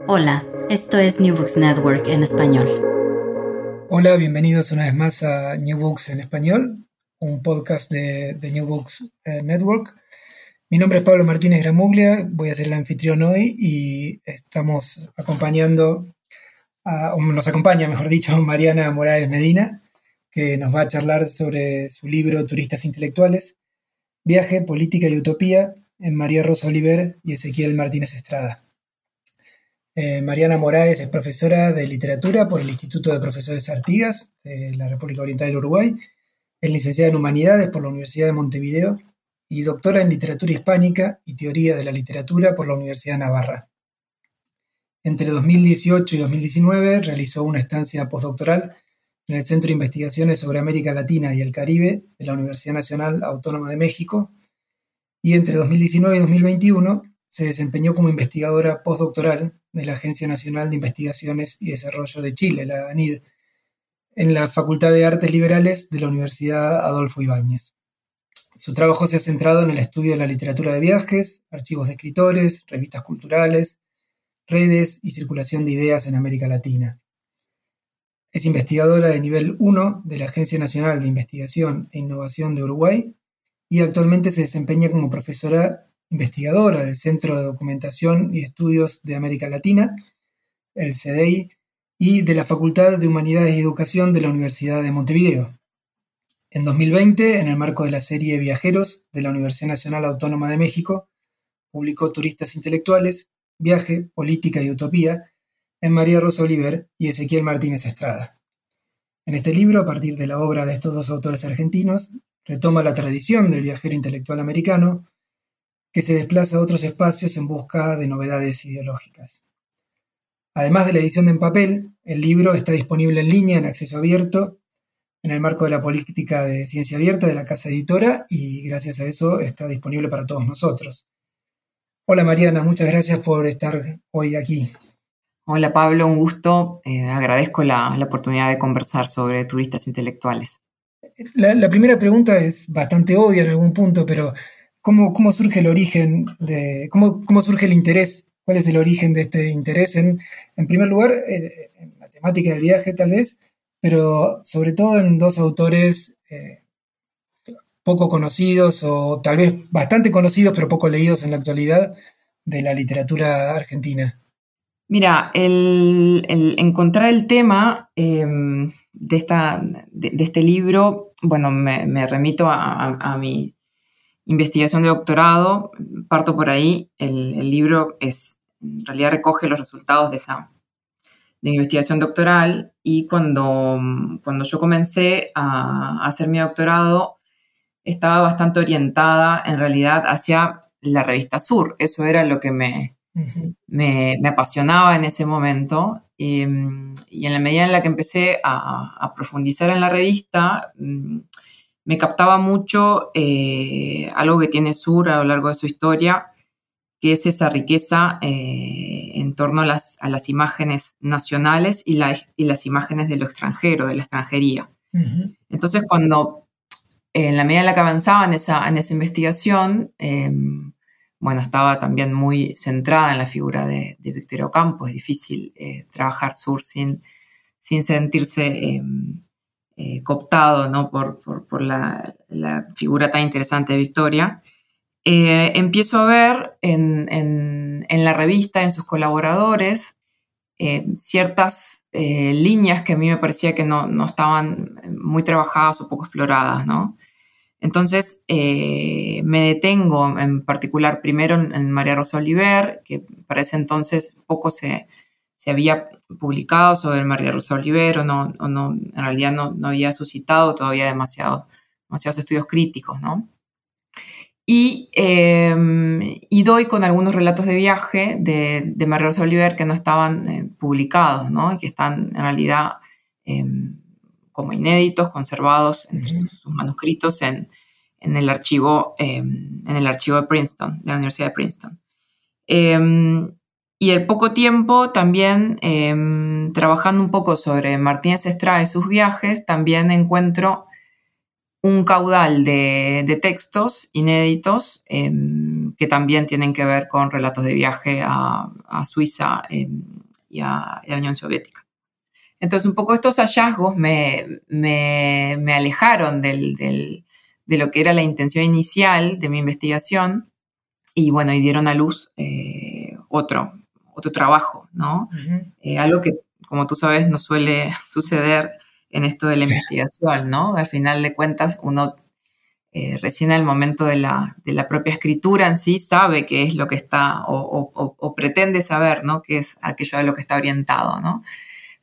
Hola, esto es New Books Network en español. Hola, bienvenidos una vez más a New Books en español, un podcast de, New Books eh, Network. Mi nombre es Pablo Martínez Gramuglia, voy a ser el anfitrión hoy y estamos acompañando, a, o nos acompaña, mejor dicho, Mariana Morales Medina, que nos va a charlar sobre su libro Turistas Intelectuales, Viaje, Política y Utopía en María Rosa Oliver y Ezequiel Martínez Estrada. Eh, Mariana Moraes es profesora de literatura por el Instituto de Profesores Artigas de la República Oriental del Uruguay, es licenciada en Humanidades por la Universidad de Montevideo y doctora en literatura hispánica y teoría de la literatura por la Universidad de Navarra. Entre 2018 y 2019 realizó una estancia postdoctoral en el Centro de Investigaciones sobre América Latina y el Caribe de la Universidad Nacional Autónoma de México y entre 2019 y 2021 se desempeñó como investigadora postdoctoral de la Agencia Nacional de Investigaciones y Desarrollo de Chile, la ANID, en la Facultad de Artes Liberales de la Universidad Adolfo Ibáñez. Su trabajo se ha centrado en el estudio de la literatura de viajes, archivos de escritores, revistas culturales, redes y circulación de ideas en América Latina. Es investigadora de nivel 1 de la Agencia Nacional de Investigación e Innovación de Uruguay y actualmente se desempeña como profesora investigadora del Centro de Documentación y Estudios de América Latina, el CDI, y de la Facultad de Humanidades y Educación de la Universidad de Montevideo. En 2020, en el marco de la serie Viajeros de la Universidad Nacional Autónoma de México, publicó Turistas Intelectuales, Viaje, Política y Utopía en María Rosa Oliver y Ezequiel Martínez Estrada. En este libro, a partir de la obra de estos dos autores argentinos, retoma la tradición del viajero intelectual americano, que se desplaza a otros espacios en busca de novedades ideológicas. Además de la edición en papel, el libro está disponible en línea en acceso abierto en el marco de la política de ciencia abierta de la casa editora y gracias a eso está disponible para todos nosotros. Hola Mariana, muchas gracias por estar hoy aquí. Hola Pablo, un gusto. Eh, agradezco la, la, oportunidad de conversar sobre turistas intelectuales. La, la primera pregunta es bastante obvia en algún punto, pero ¿Cómo, cómo surge el origen de, cómo, cómo, surge el interés? ¿Cuál es el origen de este interés? En, en primer lugar, en, la temática del viaje tal vez, pero sobre todo en dos autores eh, poco conocidos o tal vez bastante conocidos pero poco leídos en la actualidad de la literatura argentina. Mira, el, encontrar el tema eh, de, esta, de, este libro, bueno, me, me remito a, a, a mi investigación de doctorado, parto por ahí, el, el, libro es, en realidad recoge los resultados de esa de mi investigación doctoral y cuando, cuando yo comencé a, a hacer mi doctorado estaba bastante orientada en realidad hacia la revista Sur, eso era lo que me, uh -huh. me, me, apasionaba en ese momento y, y, en la medida en la que empecé a, a profundizar en la revista, me captaba mucho eh, algo que tiene Sur a lo largo de su historia, que es esa riqueza eh, en torno a las, a las, imágenes nacionales y, la, y, las imágenes de lo extranjero, de la extranjería. Uh -huh. Entonces, cuando en la medida en la que avanzaba en esa, en esa investigación, eh, bueno, estaba también muy centrada en la figura de, de Víctor Ocampo. Es difícil eh, trabajar Sur sin, sin sentirse em, eh, cooptado ¿no? por, por, por la, la, figura tan interesante de Victoria. eh, empiezo a ver en, la revista, en sus colaboradores, eh, ciertas eh, líneas que a mí me parecía que no, estaban muy trabajadas o poco exploradas, ¿no? Entonces me detengo en particular primero en, María Rosa Oliver, que para ese entonces poco se, había publicado sobre María Rosa Oliver o no, no en realidad no, había suscitado todavía demasiado, demasiados estudios críticos, ¿no? Em, y, doy con algunos relatos de viaje de, de María Rosa Oliver que no estaban eh, publicados, ¿no? Y que están en realidad em, como inéditos, conservados entre sus, manuscritos en, el archivo, em, en el archivo de Princeton, de la Universidad de Princeton. Y al poco tiempo también, trabajando un poco sobre Martínez Estrada y sus viajes, también encuentro un caudal de, textos inéditos em, que también tienen que ver con relatos de viaje a, Suiza em, y a, la Unión Soviética. Entonces, un poco estos hallazgos me, alejaron de lo que era la intención inicial de mi investigación y, bueno, y dieron a luz eh, otro, otro trabajo, ¿no? Eh, algo que, como tú sabes, no suele suceder en esto de la investigación, ¿no? Al final de cuentas, uno eh, recién al momento de la, propia escritura en sí sabe qué es lo que está o, pretende saber, ¿no? Qué es aquello a lo que está orientado, ¿no?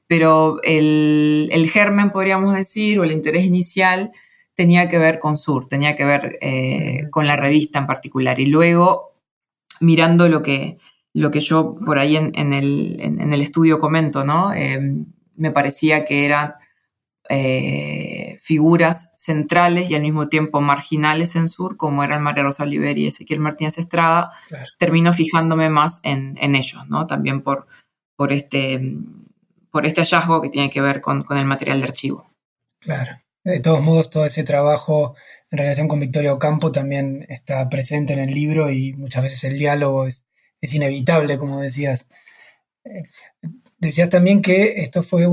Pero el, germen, podríamos decir, o el interés inicial tenía que ver con Sur, tenía que ver eh, con la revista en particular. Y luego, mirando lo que, lo que yo por ahí en, el, estudio comento, ¿no? Eh, me parecía que eran eh, figuras centrales y al mismo tiempo marginales en Sur, como eran María Rosa Oliver y Ezequiel Martínez Estrada, termino fijándome más en, ellos, ¿no? También por, por, este, por este hallazgo que tiene que ver con, el material de archivo. Claro. De todos modos, todo ese trabajo en relación con Victoria Ocampo también está presente en el libro y muchas veces el diálogo es, es inevitable, como decías. Eh, Decías también que esto fue eh,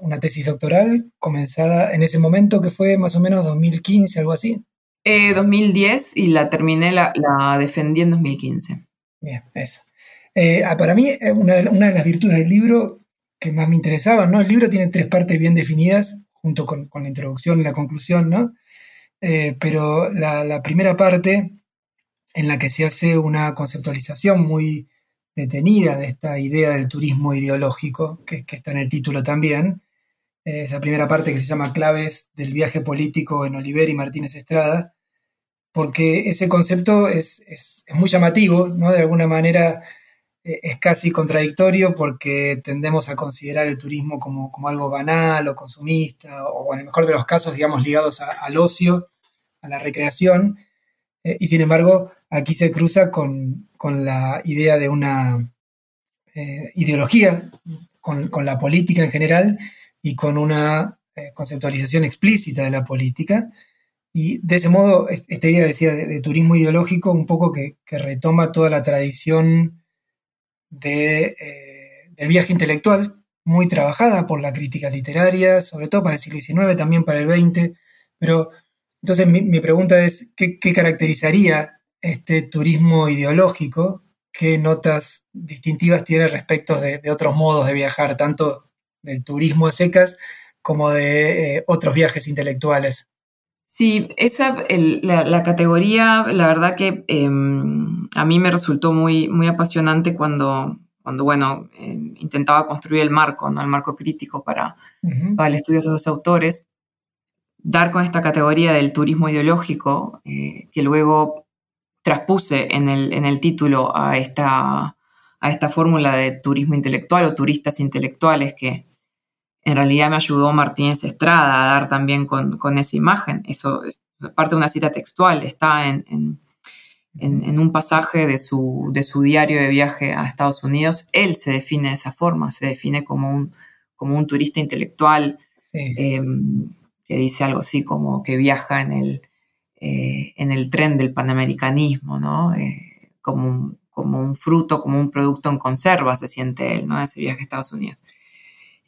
una, tesis doctoral comenzada en ese momento, que fue más o menos 2015, algo así. 2010 eh, y la terminé, la, defendí en 2015. Bien, eso. Eh, ah, para mí, una de, una de, las virtudes del libro que más me interesaba, ¿no? El libro tiene tres partes bien definidas, junto con, la introducción y la conclusión, ¿no? pero la, la primera parte, en la que se hace una conceptualización muy detenida de esta idea del turismo ideológico, que, está en el título también, eh, esa primera parte que se llama Claves del viaje político en Oliver y Martínez Estrada, porque ese concepto es, muy llamativo, ¿no? De alguna manera eh, es casi contradictorio porque tendemos a considerar el turismo como, algo banal o consumista, o en el mejor de los casos, digamos, ligados al ocio, a la recreación, eh, y sin embargo, aquí se cruza con, la idea de una eh, ideología, con, la política en general y con una eh, conceptualización explícita de la política. Y de ese modo, esta idea decía de, turismo ideológico, un poco que, retoma toda la tradición de, del viaje intelectual, muy trabajada por la crítica literaria, sobre todo para el siglo XIX, también para el XX, pero entonces mi, pregunta es, ¿qué, caracterizaría este turismo ideológico? ¿Qué notas distintivas tiene respecto de, otros modos de viajar, tanto del turismo a secas como de eh, otros viajes intelectuales? Sí, esa, la, categoría, la verdad que em, a mí me resultó muy, muy apasionante cuando, cuando bueno, em, intentaba construir el marco, ¿no? el marco crítico para, para el estudio de los autores dar con esta categoría del turismo ideológico, eh, que luego traspuse en el, título a esta, a esta fórmula de turismo intelectual o turistas intelectuales que en realidad me ayudó Martínez Estrada a dar también con, esa imagen. Eso es parte de una cita textual, está en, un pasaje de su, de su, diario de viaje a Estados Unidos. Él se define de esa forma, se define como un, como un turista intelectual. Em, que dice algo así como que viaja en el, eh, en el tren del panamericanismo, ¿no? Eh, como, un, como un fruto, como un producto en conserva, se siente él, ¿no? Ese viaje a Estados Unidos.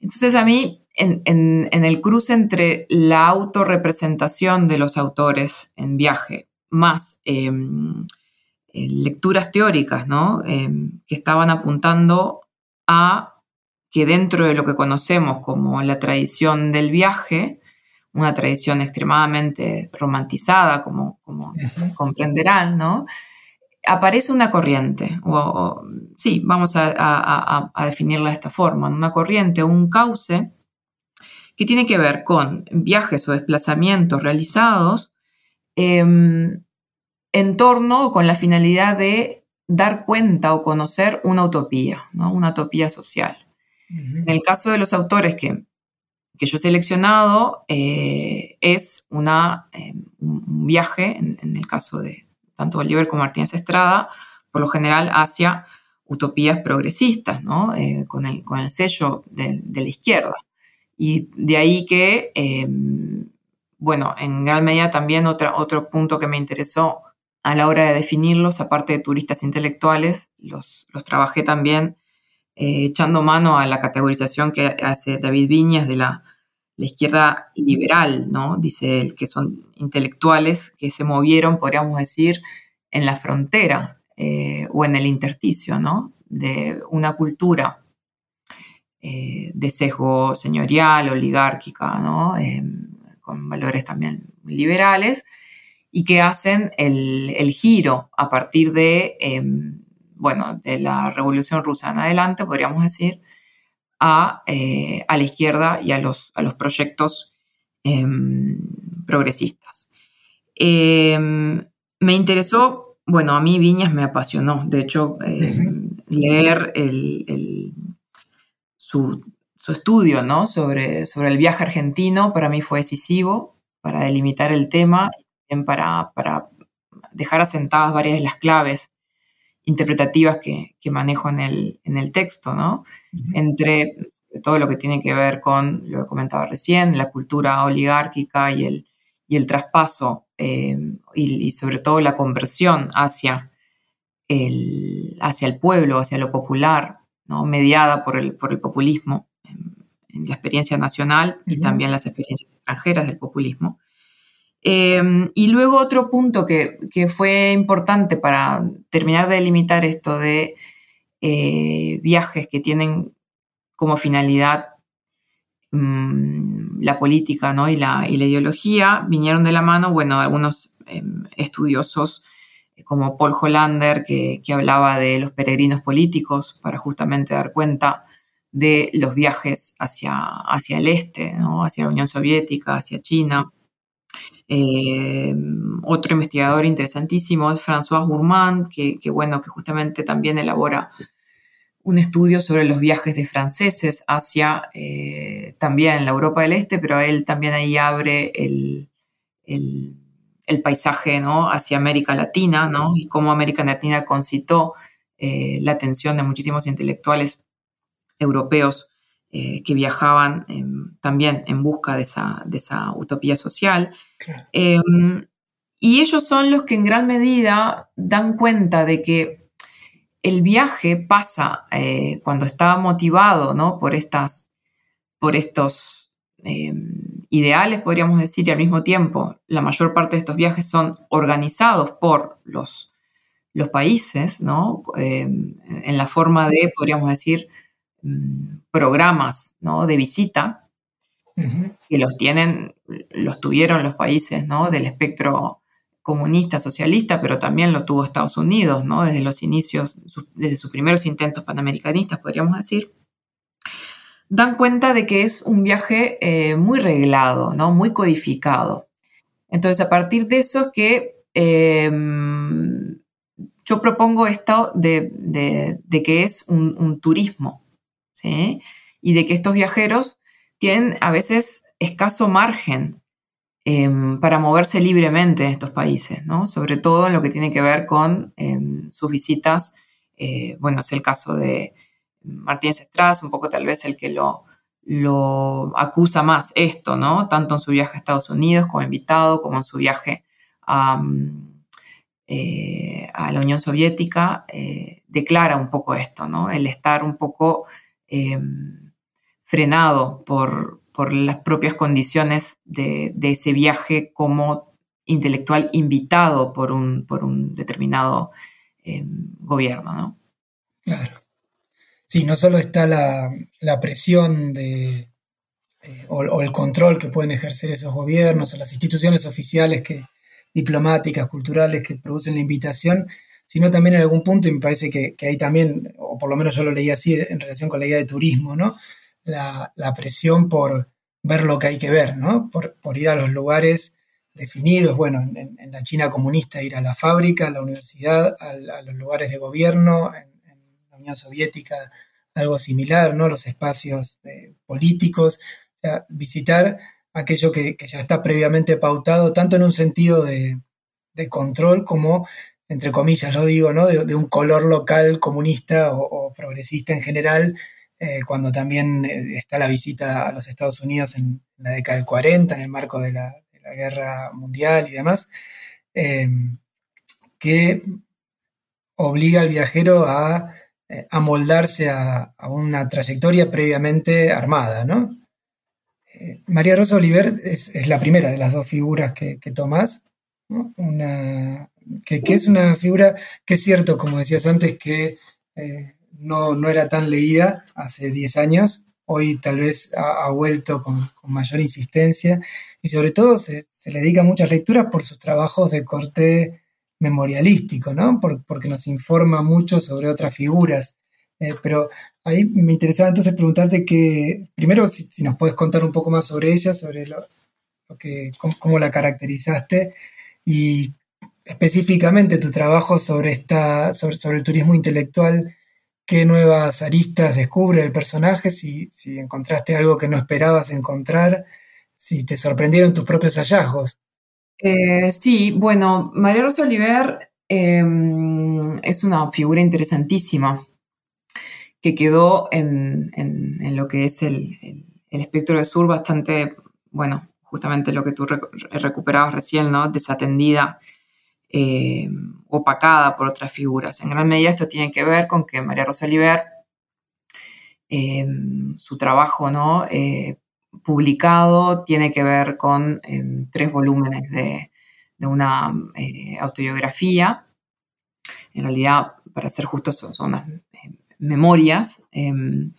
Entonces a mí, en, en, el cruce entre la autorrepresentación de los autores en viaje más em, eh, lecturas teóricas, ¿no? Em, que estaban apuntando a que dentro de lo que conocemos como la tradición del viaje, una tradición extremadamente romantizada, como, como comprenderán, ¿no? Aparece una corriente, o, sí, vamos a, definirla de esta forma, una corriente, un cauce que tiene que ver con viajes o desplazamientos realizados em, en torno o con la finalidad de dar cuenta o conocer una utopía, ¿no? una utopía social. En el caso de los autores que, que yo he seleccionado, eh, es una, eh, un viaje, en, el caso de tanto Bolívar como Martínez Estrada, por lo general hacia utopías progresistas, ¿no? Eh, con, el, con, el, sello de, la izquierda. Y de ahí que, bueno, en gran medida también otro punto que me interesó a la hora de definirlos, aparte de turistas intelectuales, los, los trabajé también eh, echando mano a la categorización que hace David Viñas de la, izquierda liberal, ¿no? Dice él, que son intelectuales que se movieron, podríamos decir, en la frontera eh, o en el intersticio, ¿no? De una cultura eh, de sesgo señorial, oligárquica, ¿no? con valores también liberales, y que hacen el, el giro a partir de bueno, de la Revolución Rusa en adelante, podríamos decir, a, eh, a la izquierda y a los, a los proyectos em, progresistas. Em, me interesó, bueno, a mí Viñas me apasionó, de hecho, em, leer el, su, su, estudio ¿no? sobre, sobre el viaje argentino para mí fue decisivo para delimitar el tema y para, para dejar asentadas varias de las claves interpretativas que, manejo en el, en el, texto, ¿no? Entre todo lo que tiene que ver con, lo que comentaba recién, la cultura oligárquica y el, y el traspaso eh, y, sobre todo la conversión hacia el, hacia el pueblo, hacia lo popular, ¿no? mediada por el, por el populismo en, la experiencia nacional y también las experiencias extranjeras del populismo. Em, y luego otro punto que, fue importante para terminar de delimitar esto de eh, viajes que tienen como finalidad mm, la política ¿no? y, la, ideología, vinieron de la mano, bueno, algunos em, estudiosos eh, como Paul Hollander, que, hablaba de los peregrinos políticos para justamente dar cuenta de los viajes hacia, hacia el este, ¿no? hacia la Unión Soviética, hacia China. Eh, otro investigador interesantísimo es François Gourmand, que, bueno, que justamente también elabora un estudio sobre los viajes de franceses hacia eh, también la Europa del Este, pero él también ahí abre el, paisaje ¿no? hacia América Latina, ¿no? y cómo América Latina concitó eh, la atención de muchísimos intelectuales europeos eh, que viajaban em, también en busca de esa, de esa utopía social. Em, y ellos son los que en gran medida dan cuenta de que el viaje pasa eh, cuando está motivado ¿no? por, estas, por estos em, ideales, podríamos decir, y al mismo tiempo la mayor parte de estos viajes son organizados por los, los países, ¿no? en la forma de, podríamos decir, programas ¿no? de visita que los tienen, los tuvieron los países ¿no? del espectro comunista, socialista, pero también lo tuvo Estados Unidos, ¿no? desde los inicios, desde sus primeros intentos panamericanistas, podríamos decir, dan cuenta de que es un viaje eh, muy reglado, ¿no? muy codificado. Entonces, a partir de eso es que em, yo propongo esto de, que es un turismo, y de que estos viajeros tienen a veces escaso margen em, para moverse libremente en estos países, ¿no? Sobre todo en lo que tiene que ver con em, sus visitas. Eh, bueno, es el caso de Martínez Estrada, un poco tal vez el que lo, lo acusa más esto, ¿no? Tanto en su viaje a Estados Unidos como invitado, como en su viaje a, eh, a la Unión Soviética, eh, declara un poco esto, ¿no? El estar un poco Em, frenado por, las propias condiciones de, ese viaje como intelectual invitado por un, por un determinado eh, gobierno, ¿no? Claro. Sí, no solo está la, presión de, eh, o, el control que pueden ejercer esos gobiernos o las instituciones oficiales que, diplomáticas, culturales que producen la invitación, sino también en algún punto, y me parece que, hay también, o por lo menos yo lo leí así en relación con la idea de turismo, ¿no? La, presión por ver lo que hay que ver, ¿no? Por, ir a los lugares definidos, bueno, en, la China comunista ir a la fábrica, a la universidad, a, los lugares de gobierno, en, la Unión Soviética algo similar, ¿no? Los espacios eh, políticos, o sea, visitar aquello que, ya está previamente pautado, tanto en un sentido de, de control como entre comillas lo digo, ¿no? de, un color local comunista o, progresista en general, eh, cuando también eh, está la visita a los Estados Unidos en, la década del 40, en el marco de la, guerra mundial y demás, em, que obliga al viajero a eh, amoldarse a, a, una trayectoria previamente armada, ¿no? María Rosa Oliver es, la primera de las dos figuras que, que tomás, una, que, es una figura que es cierto, como decías antes, que eh, no, era tan leída hace 10 años, hoy tal vez ha, vuelto con, mayor insistencia y sobre todo se, le dedica muchas lecturas por sus trabajos de corte memorialístico, ¿no? porque nos informa mucho sobre otras figuras. Eh, pero ahí me interesaba entonces preguntarte que, primero, si, nos puedes contar un poco más sobre ella, sobre lo, que, cómo, la caracterizaste y específicamente tu trabajo sobre, esta, sobre, el turismo intelectual, qué nuevas aristas descubre el personaje, si, encontraste algo que no esperabas encontrar, si te sorprendieron tus propios hallazgos. Eh, sí, bueno, María Rosa Oliver em, es una figura interesantísima que quedó en, lo que es el, espectro de sur bastante, bueno, justamente lo que tú recuperabas recién, ¿no? Desatendida eh, opacada por otras figuras. En gran medida esto tiene que ver con que María Rosa Oliver, em, su trabajo ¿no? Eh, publicado tiene que ver con em, tres volúmenes de, una eh, autobiografía. En realidad, para ser justos, son, son unas memorias. Em,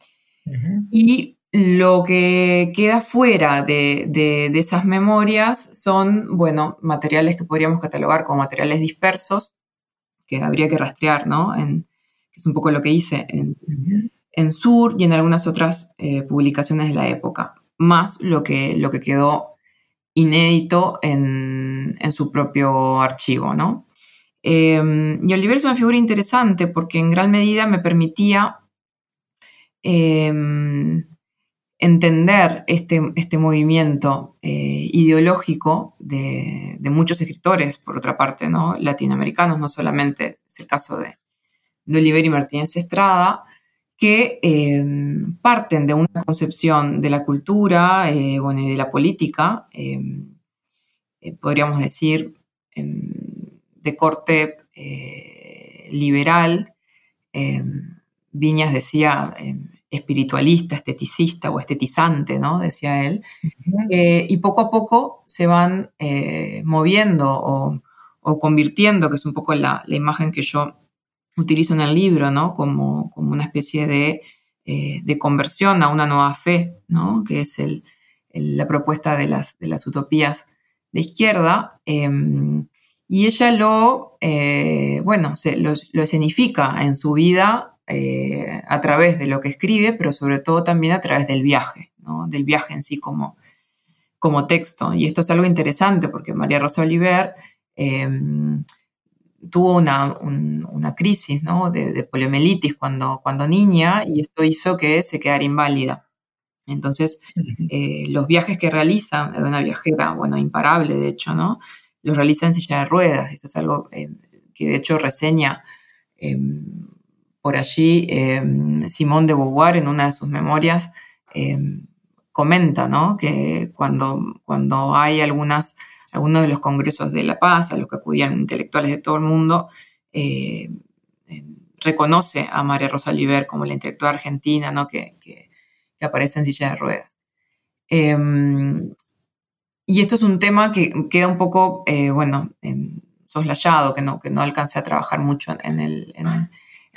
y lo que queda fuera de, esas memorias son, bueno, materiales que podríamos catalogar como materiales dispersos, que habría que rastrear, ¿no? En, que es un poco lo que hice en, Sur y en algunas otras eh, publicaciones de la época, más lo que, lo que quedó inédito en, su propio archivo, ¿no? Em, y Oliver es una figura interesante porque en gran medida me permitía em, entender este, este movimiento eh, ideológico de, muchos escritores, por otra parte, ¿no? latinoamericanos, no solamente es el caso de, de Oliver y Martínez Estrada, que eh, parten de una concepción de la cultura eh, y de la política, podríamos decir, de corte liberal. Viñas decía espiritualista, esteticista o estetizante, ¿no? Decía él. Eh, y poco a poco se van eh, moviendo o, convirtiendo, que es un poco la, imagen que yo utilizo en el libro, ¿no? Como, como una especie de, eh, de, conversión a una nueva fe, ¿no? Que es el, la propuesta de las, de las utopías de izquierda. Em, y ella lo, bueno, se, lo, lo escenifica en su vida eh, a través de lo que escribe, pero sobre todo también a través del viaje, del viaje en sí como, como texto. Y esto es algo interesante porque María Rosa Oliver em, tuvo una, crisis de, poliomielitis cuando, cuando niña y esto hizo que se quedara inválida. Entonces, eh, los viajes que realiza, de una viajera, bueno, imparable de hecho, ¿no? Los realiza en silla de ruedas. Esto es algo eh, que de hecho reseña em, por allí, em, Simón de Beauvoir, en una de sus memorias, em, comenta que cuando, cuando hay algunas, algunos de los congresos de la paz a los que acudían intelectuales de todo el mundo, em, reconoce a María Rosa Oliver como la intelectual argentina que, aparece en silla de ruedas. y esto es un tema que queda un poco, eh, bueno, soslayado, que no, que no alcancé a trabajar mucho en, el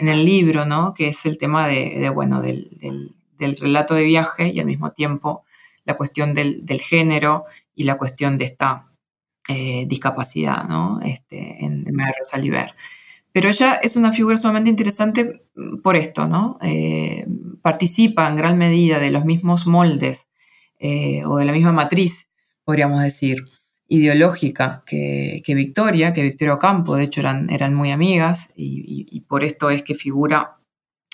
libro, ¿no? Que es el tema de, bueno, del, relato de viaje y al mismo tiempo la cuestión del, género y la cuestión de esta eh, discapacidad, ¿no? Este, en, en María Rosa Liber. Pero ella es una figura sumamente interesante por esto, ¿no? Eh, participa en gran medida de los mismos moldes eh, o de la misma matriz, podríamos decir, ideológica que, Victoria, que Victoria Ocampo, de hecho eran, eran muy amigas y, por esto es que figura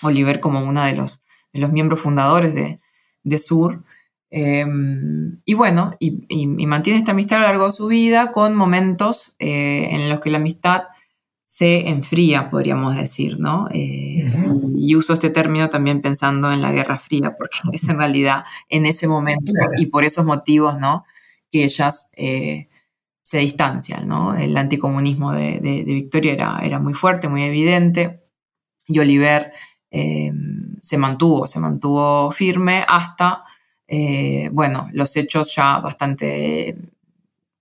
Oliver como uno de los, de los miembros fundadores de, Sur. Em, y bueno, y, mantiene esta amistad a lo largo de su vida con momentos eh, en los que la amistad se enfría, podríamos decir, ¿no? Eh, y uso este término también pensando en la Guerra Fría, porque es en realidad en ese momento y por esos motivos, ¿no? Que ellas eh, se distancian, ¿no? El anticomunismo de, Victoria era, era, muy fuerte, muy evidente, y Oliver eh, se mantuvo, se mantuvo firme hasta, bueno, los hechos ya bastante,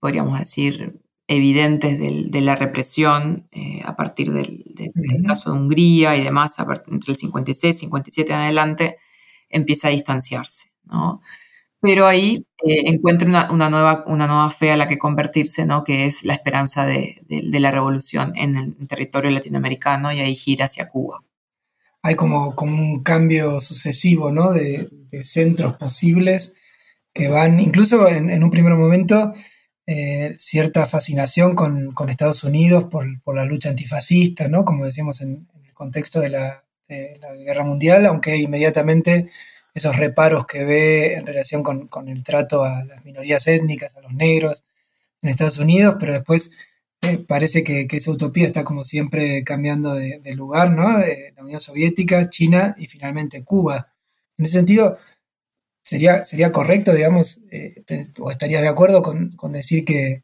podríamos decir, evidentes de la represión eh, a partir del, caso de Hungría y demás, entre el 56 y 57 en adelante, empieza a distanciarse. ¿no? Pero ahí eh, encuentra una, nueva, una nueva fe a la que convertirse, ¿no? que es la esperanza de, la revolución en el territorio latinoamericano y ahí gira hacia Cuba. Hay como, como un cambio sucesivo ¿no? de, centros posibles que van, incluso en un primer momento, eh, cierta fascinación con, Estados Unidos por, la lucha antifascista, ¿no? Como decíamos en, el contexto de la, Guerra Mundial, aunque inmediatamente esos reparos que ve en relación con, el trato a las minorías étnicas, a los negros en Estados Unidos, pero después eh, parece que, esa utopía está como siempre cambiando de, lugar, ¿no? De la Unión Soviética, China y finalmente Cuba. En ese sentido, sería, sería correcto, digamos, eh, o estarías de acuerdo con, decir que,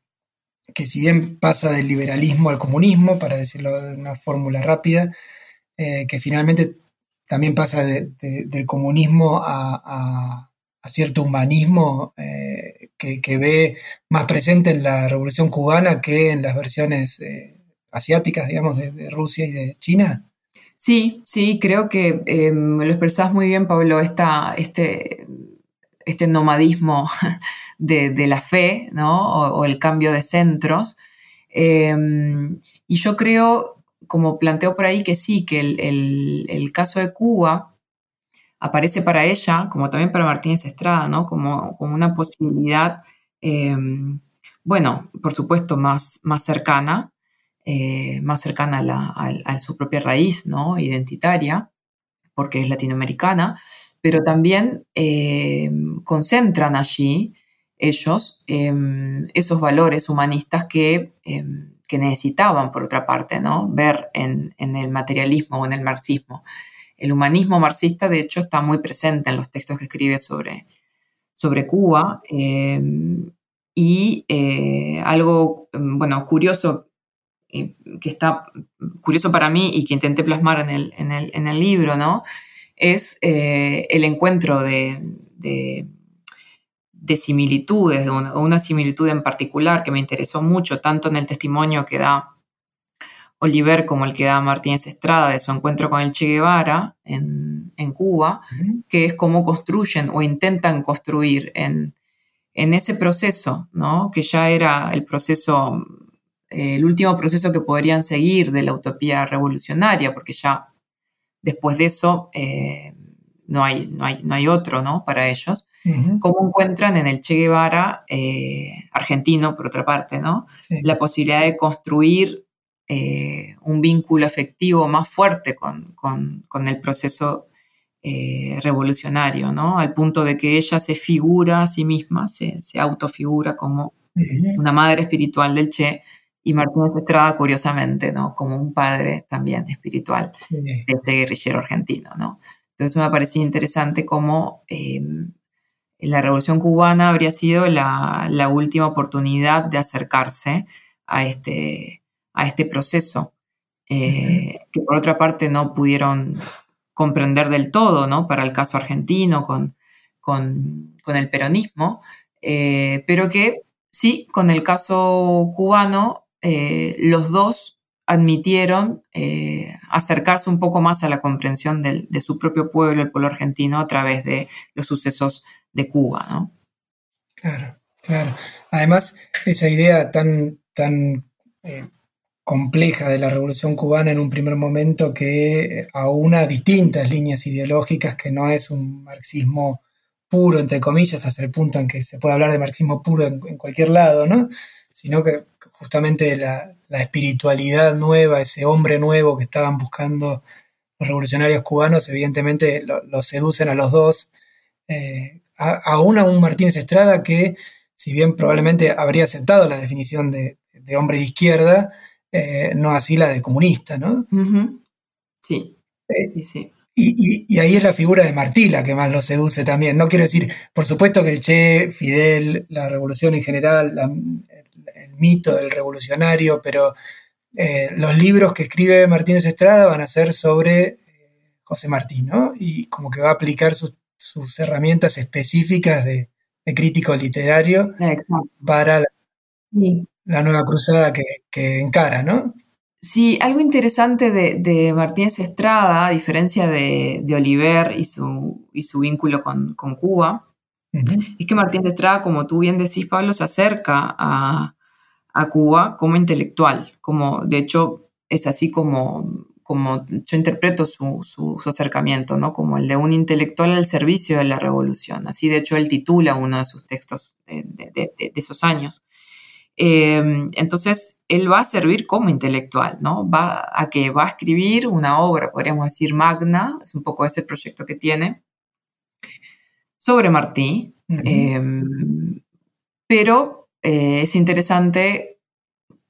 si bien pasa del liberalismo al comunismo, para decirlo de una fórmula rápida, eh, que finalmente también pasa del comunismo a, cierto humanismo eh, que, ve más presente en la revolución cubana que en las versiones asiáticas, digamos, de, Rusia y de China? Sí, sí, creo que em, lo expresás muy bien, Pablo, este, este nomadismo de, la fe, ¿no? O, el cambio de centros. Em, y yo creo, como planteo por ahí, que sí, que el, caso de Cuba aparece para ella, como también para Martínez Estrada, ¿no? Como, como una posibilidad, em, bueno, por supuesto, más, más cercana, eh, más cercana a, su propia raíz, ¿no? Identitaria, porque es latinoamericana, pero también eh, concentran allí ellos em, esos valores humanistas que, em, que, necesitaban, por otra parte, ¿no? ver en, el materialismo o en el marxismo. El humanismo marxista, de hecho, está muy presente en los textos que escribe sobre, sobre Cuba. Em, y eh, algo, bueno, curioso, eh, que está curioso para mí y que intenté plasmar en el, en el, en el libro, ¿no? es eh, el encuentro de, similitudes, de una, similitud en particular que me interesó mucho, tanto en el testimonio que da Oliver como el que da Martínez Estrada de su encuentro con el Che Guevara en, Cuba, que es cómo construyen o intentan construir en, ese proceso, ¿no? que ya era el proceso, el último proceso que podrían seguir de la utopía revolucionaria, porque ya después de eso eh, no, hay, no, hay, no hay otro ¿no? para ellos. ¿Cómo encuentran en el Che Guevara, eh, argentino por otra parte, ¿no? la posibilidad de construir eh, un vínculo afectivo más fuerte con, el proceso revolucionario, ¿no? al punto de que ella se figura a sí misma, se, se autofigura como una madre espiritual del Che, y Martínez Estrada, curiosamente, ¿no? Como un padre también espiritual de ese guerrillero argentino, ¿no? Entonces me parecía interesante cómo em, la Revolución Cubana habría sido la, última oportunidad de acercarse a este, a este proceso, eh, que por otra parte no pudieron comprender del todo, ¿no? Para el caso argentino con, con, el peronismo, eh, pero que sí, con el caso cubano, los dos admitieron acercarse un poco más a la comprensión de su propio pueblo, el pueblo argentino, a través de los sucesos de Cuba, ¿no? Claro, claro. Además, esa idea tan, tan compleja de la revolución cubana en un primer momento que aúna distintas líneas ideológicas, que no es un marxismo puro, entre comillas, hasta el punto en que se puede hablar de marxismo puro en, cualquier lado, ¿no? Sino que justamente la, espiritualidad nueva, ese hombre nuevo que estaban buscando los revolucionarios cubanos, evidentemente los seducen a los dos, eh, aún a un Martínez Estrada que, si bien probablemente habría aceptado la definición de hombre de izquierda, eh, no así la de comunista, ¿no? Sí, eh, sí. Y, ahí es la figura de Martí la que más lo seduce también. No quiero decir, por supuesto que el Che, Fidel, la revolución en general, el, mito del revolucionario, pero eh, los libros que escribe Martínez Estrada van a ser sobre José Martí, ¿no? Y como que va a aplicar sus, herramientas específicas de, crítico literario para la, la nueva cruzada que, encara, ¿no? Sí, algo interesante de, Martínez Estrada, a diferencia de, Oliver y su, y su vínculo con, Cuba, es que Martínez Estrada, como tú bien decís, Pablo, se acerca a, Cuba como intelectual, como de hecho es así como, como yo interpreto su, acercamiento, ¿no? como el de un intelectual al servicio de la revolución. Así de hecho él titula uno de sus textos de esos años. Em, entonces, él va a servir como intelectual, ¿no? Va a que va a escribir una obra, podríamos decir, magna, es un poco ese proyecto que tiene, sobre Martí, em, pero eh, es interesante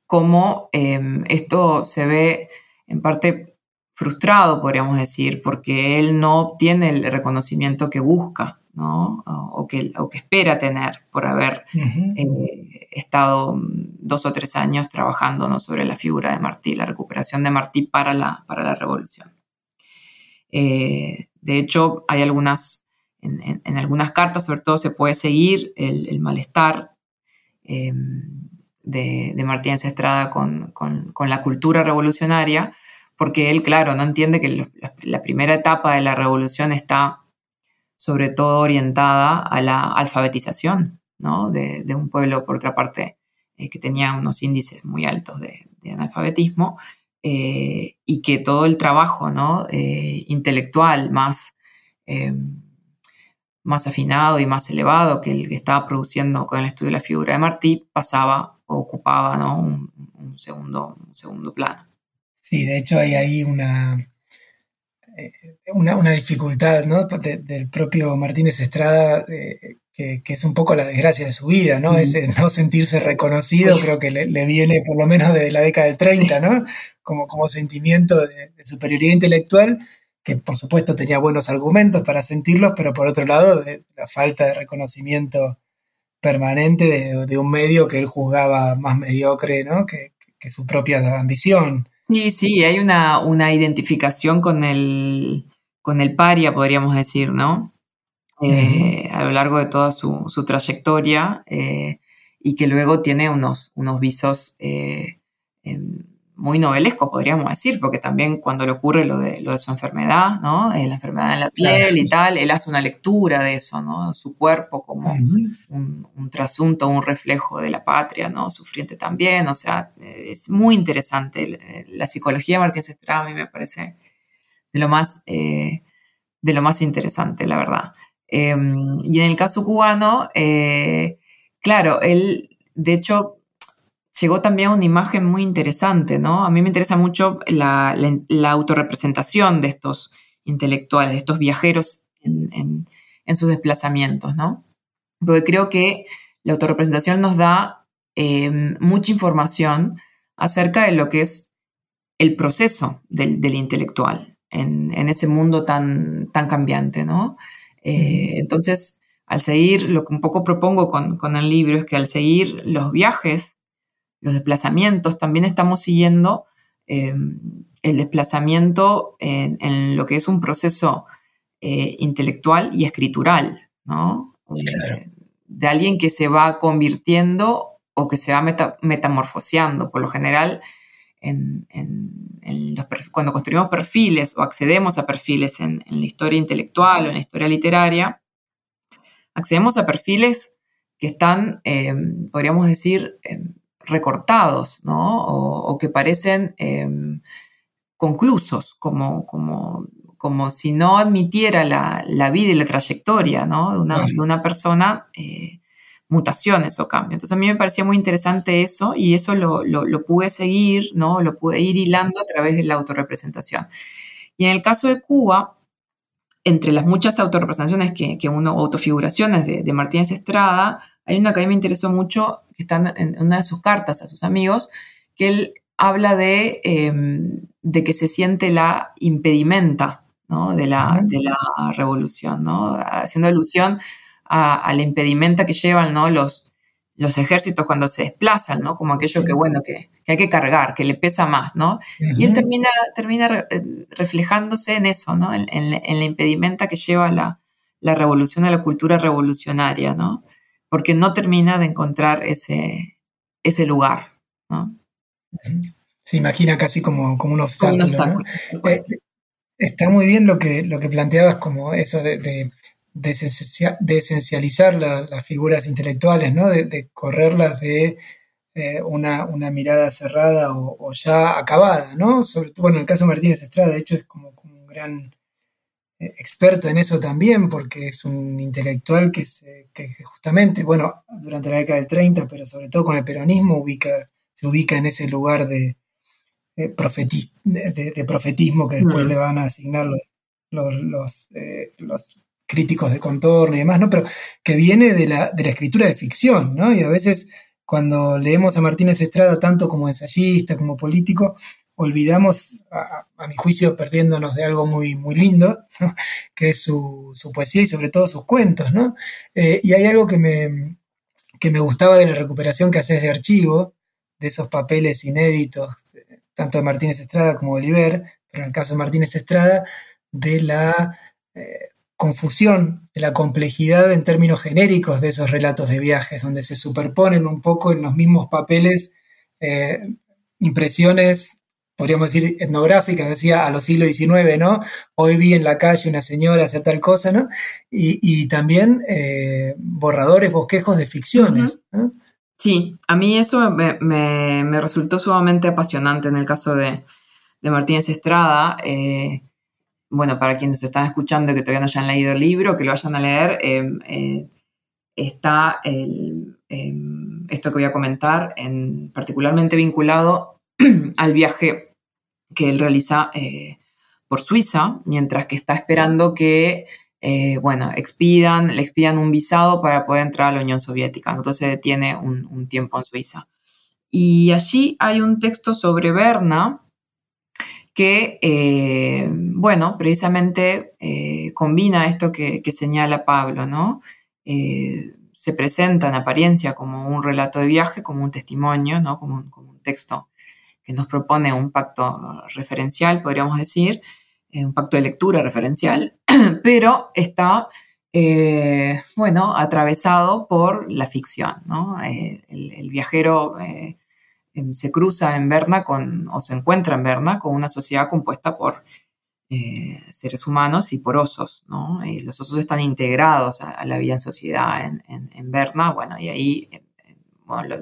cómo em, esto se ve en parte frustrado, podríamos decir, porque él no obtiene el reconocimiento que busca. O, que, que, espera tener por haber eh, estado dos o tres años trabajando sobre la figura de Martí, la recuperación de Martí para la, para la revolución. Eh, de hecho, hay algunas, en, algunas cartas, sobre todo, se puede seguir el, malestar em, de, Martínez Estrada con, la cultura revolucionaria, porque él, claro, no entiende que la primera etapa de la revolución está sobre todo orientada a la alfabetización de, un pueblo, por otra parte, eh, que tenía unos índices muy altos de, analfabetismo, eh, y que todo el trabajo eh, intelectual más, más afinado y más elevado que el que estaba produciendo con el estudio de la figura de Martí pasaba o ocupaba un, segundo, un segundo plano. Sí, de hecho hay ahí una, eh, una, una, dificultad ¿no? del propio Martínez Estrada, eh, que, es un poco la desgracia de su vida, ¿no? Ese no sentirse reconocido, creo que le, viene por lo menos de la década del 30, ¿no? Como, como sentimiento de, superioridad intelectual, que por supuesto tenía buenos argumentos para sentirlos, pero por otro lado, de la falta de reconocimiento permanente de, un medio que él juzgaba más mediocre, ¿no? Que, que su propia ambición. Sí, sí, hay una, una identificación con el, con el paria, podríamos decir, ¿no? Eh, a lo largo de toda su, su trayectoria eh, y que luego tiene unos, unos visos eh, em, muy novelesco, podríamos decir, porque también cuando le ocurre lo de, lo de su enfermedad, ¿no? Eh, la enfermedad en la piel y tal, él hace una lectura de eso, ¿no? Su cuerpo como un, un, trasunto, un reflejo de la patria, ¿no? Sufriente también, o sea, es muy interesante. La psicología de Martínez Estrada a mí me parece de lo más, eh, de lo más interesante, la verdad. Em, y en el caso cubano, eh, claro, él, de hecho, llegó también una imagen muy interesante, ¿no? A mí me interesa mucho la, autorrepresentación de estos intelectuales, de estos viajeros en, sus desplazamientos, ¿no? Porque creo que la autorrepresentación nos da em, mucha información acerca de lo que es el proceso del, intelectual en, ese mundo tan, tan cambiante, ¿no? Eh, entonces, al seguir, lo que un poco propongo con, con el libro es que al seguir los viajes los desplazamientos, también estamos siguiendo eh, el desplazamiento en, lo que es un proceso eh, intelectual y escritural, ¿no? Eh, de alguien que se va convirtiendo o que se va metamorfoseando. Por lo general, cuando construimos perfiles o accedemos a perfiles en, la historia intelectual o en la historia literaria, accedemos a perfiles que están, podríamos decir, em, recortados, ¿no? O, que parecen em, conclusos, como, como, como, si no admitiera la, vida y la trayectoria ¿no? de, una, de una persona eh, mutaciones o cambios. Entonces a mí me parecía muy interesante eso y eso lo, pude seguir, ¿no? Lo pude ir hilando a través de la autorrepresentación. Y en el caso de Cuba, entre las muchas autorrepresentaciones que, que uno, autofiguraciones de, Martínez Estrada, hay una que a mí me interesó mucho, que está en una de sus cartas a sus amigos, que él habla de, em, de que se siente la impedimenta ¿no? de, la, de la revolución, ¿no? haciendo alusión a, la impedimenta que llevan ¿no? los, los ejércitos cuando se desplazan, ¿no? Como aquello que, bueno, que, hay que cargar, que le pesa más, ¿no? Y él termina, termina eh, reflejándose en eso, ¿no? En, la impedimenta que lleva la, la, revolución a la cultura revolucionaria, ¿no? Porque no termina de encontrar ese, ese lugar, ¿no? Se imagina casi como, como un obstáculo, ¿no? Eh, está muy bien lo que, lo que planteabas como eso de de esencializar las figuras intelectuales, ¿no? de, correrlas de eh, una, mirada cerrada o, ya acabada. ¿no? Sobre, bueno, el caso de Martínez Estrada, de hecho, es como, un gran experto en eso también, porque es un intelectual que, se, justamente, bueno, durante la década del 30, pero sobre todo con el peronismo, ubica, se ubica en ese lugar de, de, profetismo que después mm. le van a asignar los, los, eh, los críticos de contorno y demás, ¿no? Pero que viene de la, de la escritura de ficción, ¿no? Y a veces cuando leemos a Martínez Estrada tanto como ensayista, como político, olvidamos, a, mi juicio, perdiéndonos de algo muy, muy lindo, que es su, poesía y sobre todo sus cuentos, ¿no? Eh, y hay algo que me, que me gustaba de la recuperación que haces de archivo, de esos papeles inéditos, tanto de Martínez Estrada como de Oliver, pero en el caso de Martínez Estrada, de la eh, confusión, de la complejidad en términos genéricos de esos relatos de viajes, donde se superponen un poco en los mismos papeles eh, impresiones, podríamos decir, etnográficas, decía a los siglos XIX, ¿no? Hoy vi en la calle una señora hacer tal cosa, ¿no? Y, también eh, borradores, bosquejos de ficciones. Sí, a mí eso me, resultó sumamente apasionante en el caso de, Martínez Estrada. Eh, bueno, para quienes están escuchando y que todavía no hayan leído el libro, que lo vayan a leer, em, eh, está em, esto que voy a comentar, en, particularmente vinculado al viaje que él realiza eh, por Suiza, mientras que está esperando que, eh, bueno, expidan, le expidan un visado para poder entrar a la Unión Soviética. Entonces detiene un, tiempo en Suiza. Y allí hay un texto sobre Berna, que, eh, bueno, precisamente combina esto que, señala Pablo, ¿no? Se presenta en apariencia como un relato de viaje, como un testimonio, ¿no? Como un, texto que nos propone un pacto referencial, podríamos decir, un pacto de lectura referencial, pero está, bueno, atravesado por la ficción, ¿no? el, viajero Em, se cruza en Berna con, o se encuentra en Berna con una sociedad compuesta por eh, seres humanos y por osos, ¿no? Y los osos están integrados a, la vida en sociedad en, en, Berna, bueno, y ahí,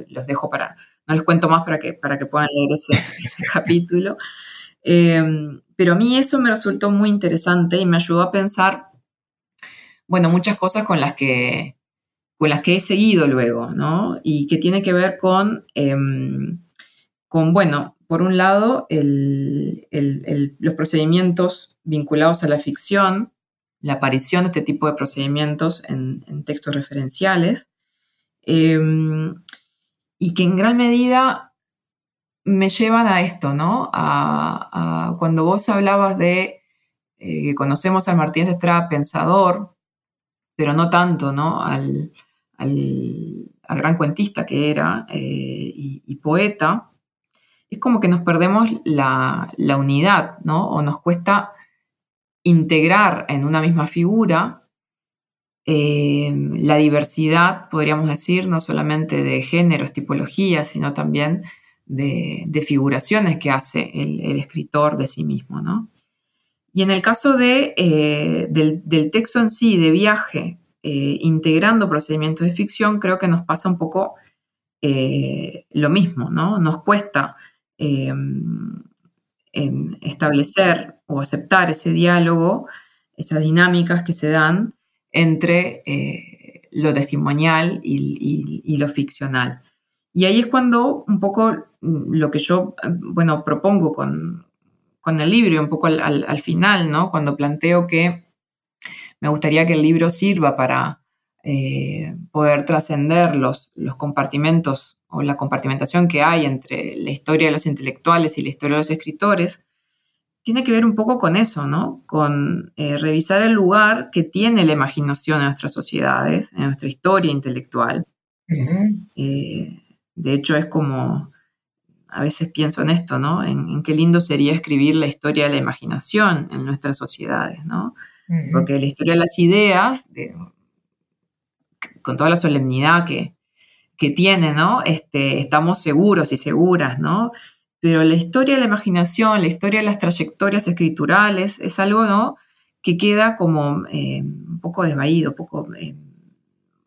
los, dejo para, no les cuento más para que, para que puedan leer ese, capítulo. pero a mí eso me resultó muy interesante y me ayudó a pensar, bueno, muchas cosas con las que con las que he seguido luego, ¿no? Y que tiene que ver con, em, con bueno, por un lado, los procedimientos vinculados a la ficción, la aparición de este tipo de procedimientos en, textos referenciales, em, y que en gran medida me llevan a esto, ¿no? A, cuando vos hablabas de eh, que conocemos al Martínez Estrada pensador, pero no tanto, ¿no? Al, al, gran cuentista que era eh, y, poeta, es como que nos perdemos la, unidad, ¿no? O nos cuesta integrar en una misma figura eh, la diversidad, podríamos decir, no solamente de géneros, tipologías, sino también de, figuraciones que hace el, escritor de sí mismo. ¿no? Y en el caso de, eh, del, texto en sí, de viaje, eh, integrando procedimientos de ficción, creo que nos pasa un poco lo mismo, ¿no? Nos cuesta establecer o aceptar ese diálogo, esas dinámicas que se dan entre eh, lo testimonial y, lo ficcional. Y ahí es cuando un poco mm, lo que yo, eh, bueno, propongo con, el libro y un poco al, final, ¿no? Cuando planteo que me gustaría que el libro sirva para eh, poder trascender los, los compartimentos o la compartimentación que hay entre la historia de los intelectuales y la historia de los escritores, tiene que ver un poco con eso, ¿no? Con eh, revisar el lugar que tiene la imaginación en nuestras sociedades, en nuestra historia intelectual. Eh, de hecho, es como, a veces pienso en esto, ¿no? En, qué lindo sería escribir la historia de la imaginación en nuestras sociedades, ¿no? Porque la historia de las ideas, con toda la solemnidad que, que tiene, ¿no? Este, estamos seguros y seguras, ¿no? Pero la historia de la imaginación, la historia de las trayectorias escriturales, es algo ¿no? que queda como eh, un poco desvaído, poco, eh,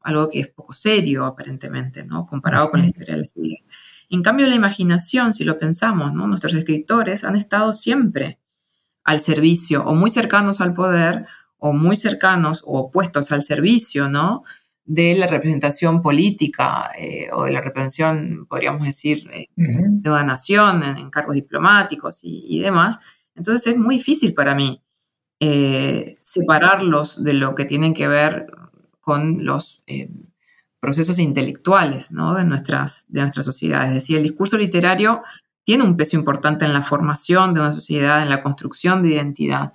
algo que es poco serio aparentemente, ¿no? comparado con la historia de las ideas. En cambio, la imaginación, si lo pensamos, ¿no? nuestros escritores han estado siempre al servicio o muy cercanos al poder o muy cercanos o opuestos al servicio, ¿no? De la representación política eh, o de la representación, podríamos decir, eh, de una nación en, cargos diplomáticos y, demás. Entonces es muy difícil para mí eh, separarlos de lo que tienen que ver con los procesos intelectuales de, nuestras, de nuestra sociedad. Es decir, el discurso literario tiene un peso importante en la formación de una sociedad, en la construcción de identidad.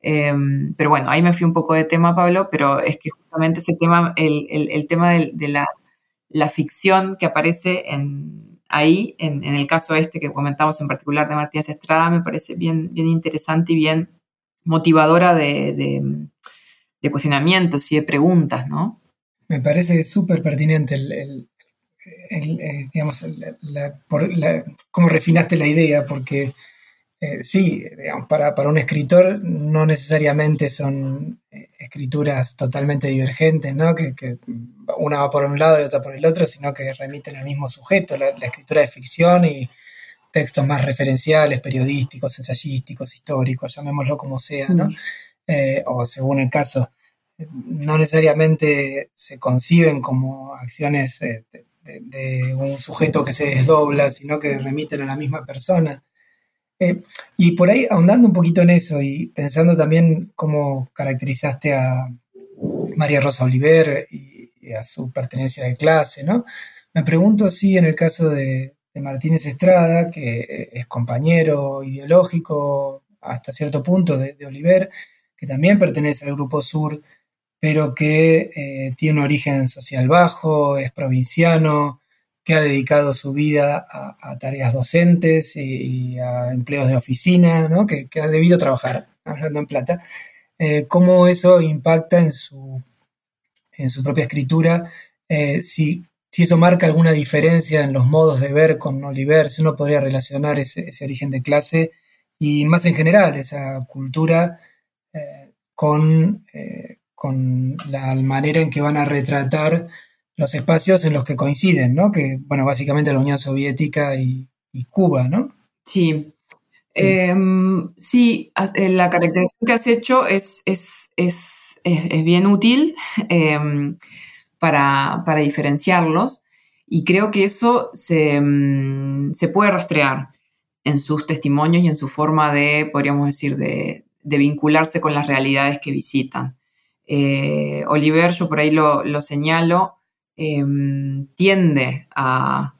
Em, pero bueno, ahí me fui un poco de tema, Pablo, pero es que justamente ese tema, el, tema de, la, ficción que aparece en, ahí, en, el caso este que comentamos en particular de Martínez Estrada, me parece bien, bien interesante y bien motivadora de, cuestionamientos y de preguntas, ¿no? Me parece súper pertinente el, digamos, cómo refinaste la idea, porque eh, sí, para, un escritor no necesariamente son eh, escrituras totalmente divergentes, ¿no? Que, una va por un lado y otra por el otro, sino que remiten al mismo sujeto, la, escritura de ficción y textos más referenciales, periodísticos, ensayísticos, históricos, llamémoslo como sea, ¿no? Eh, o según el caso, no necesariamente se conciben como acciones de un sujeto que se desdobla, sino que remiten a la misma persona. Eh, y por ahí, ahondando un poquito en eso y pensando también cómo caracterizaste a María Rosa Oliver y, a su pertenencia de clase, ¿no? Me pregunto si en el caso de, Martínez Estrada, que es compañero ideológico hasta cierto punto de, Oliver, que también pertenece al Grupo Sur, pero que eh, tiene un origen social bajo, es provinciano, que ha dedicado su vida a, tareas docentes y, a empleos de oficina, ¿no? que, ha debido trabajar, hablando en plata, eh, cómo eso impacta en su, en su propia escritura, eh, si, si, eso marca alguna diferencia en los modos de ver con Oliver, si uno podría relacionar ese, origen de clase y más en general esa cultura eh, con, con la manera en que van a retratar los espacios en los que coinciden, ¿no? Que, bueno, básicamente la Unión Soviética y, Cuba, ¿no? Sí. Em, sí. Eh, la caracterización que has hecho es, es, bien útil em, para, diferenciarlos y creo que eso em, se, puede rastrear en sus testimonios y en su forma de, podríamos decir, de, vincularse con las realidades que visitan. Eh, Oliver, yo por ahí lo, lo señalo, Em, tiende a,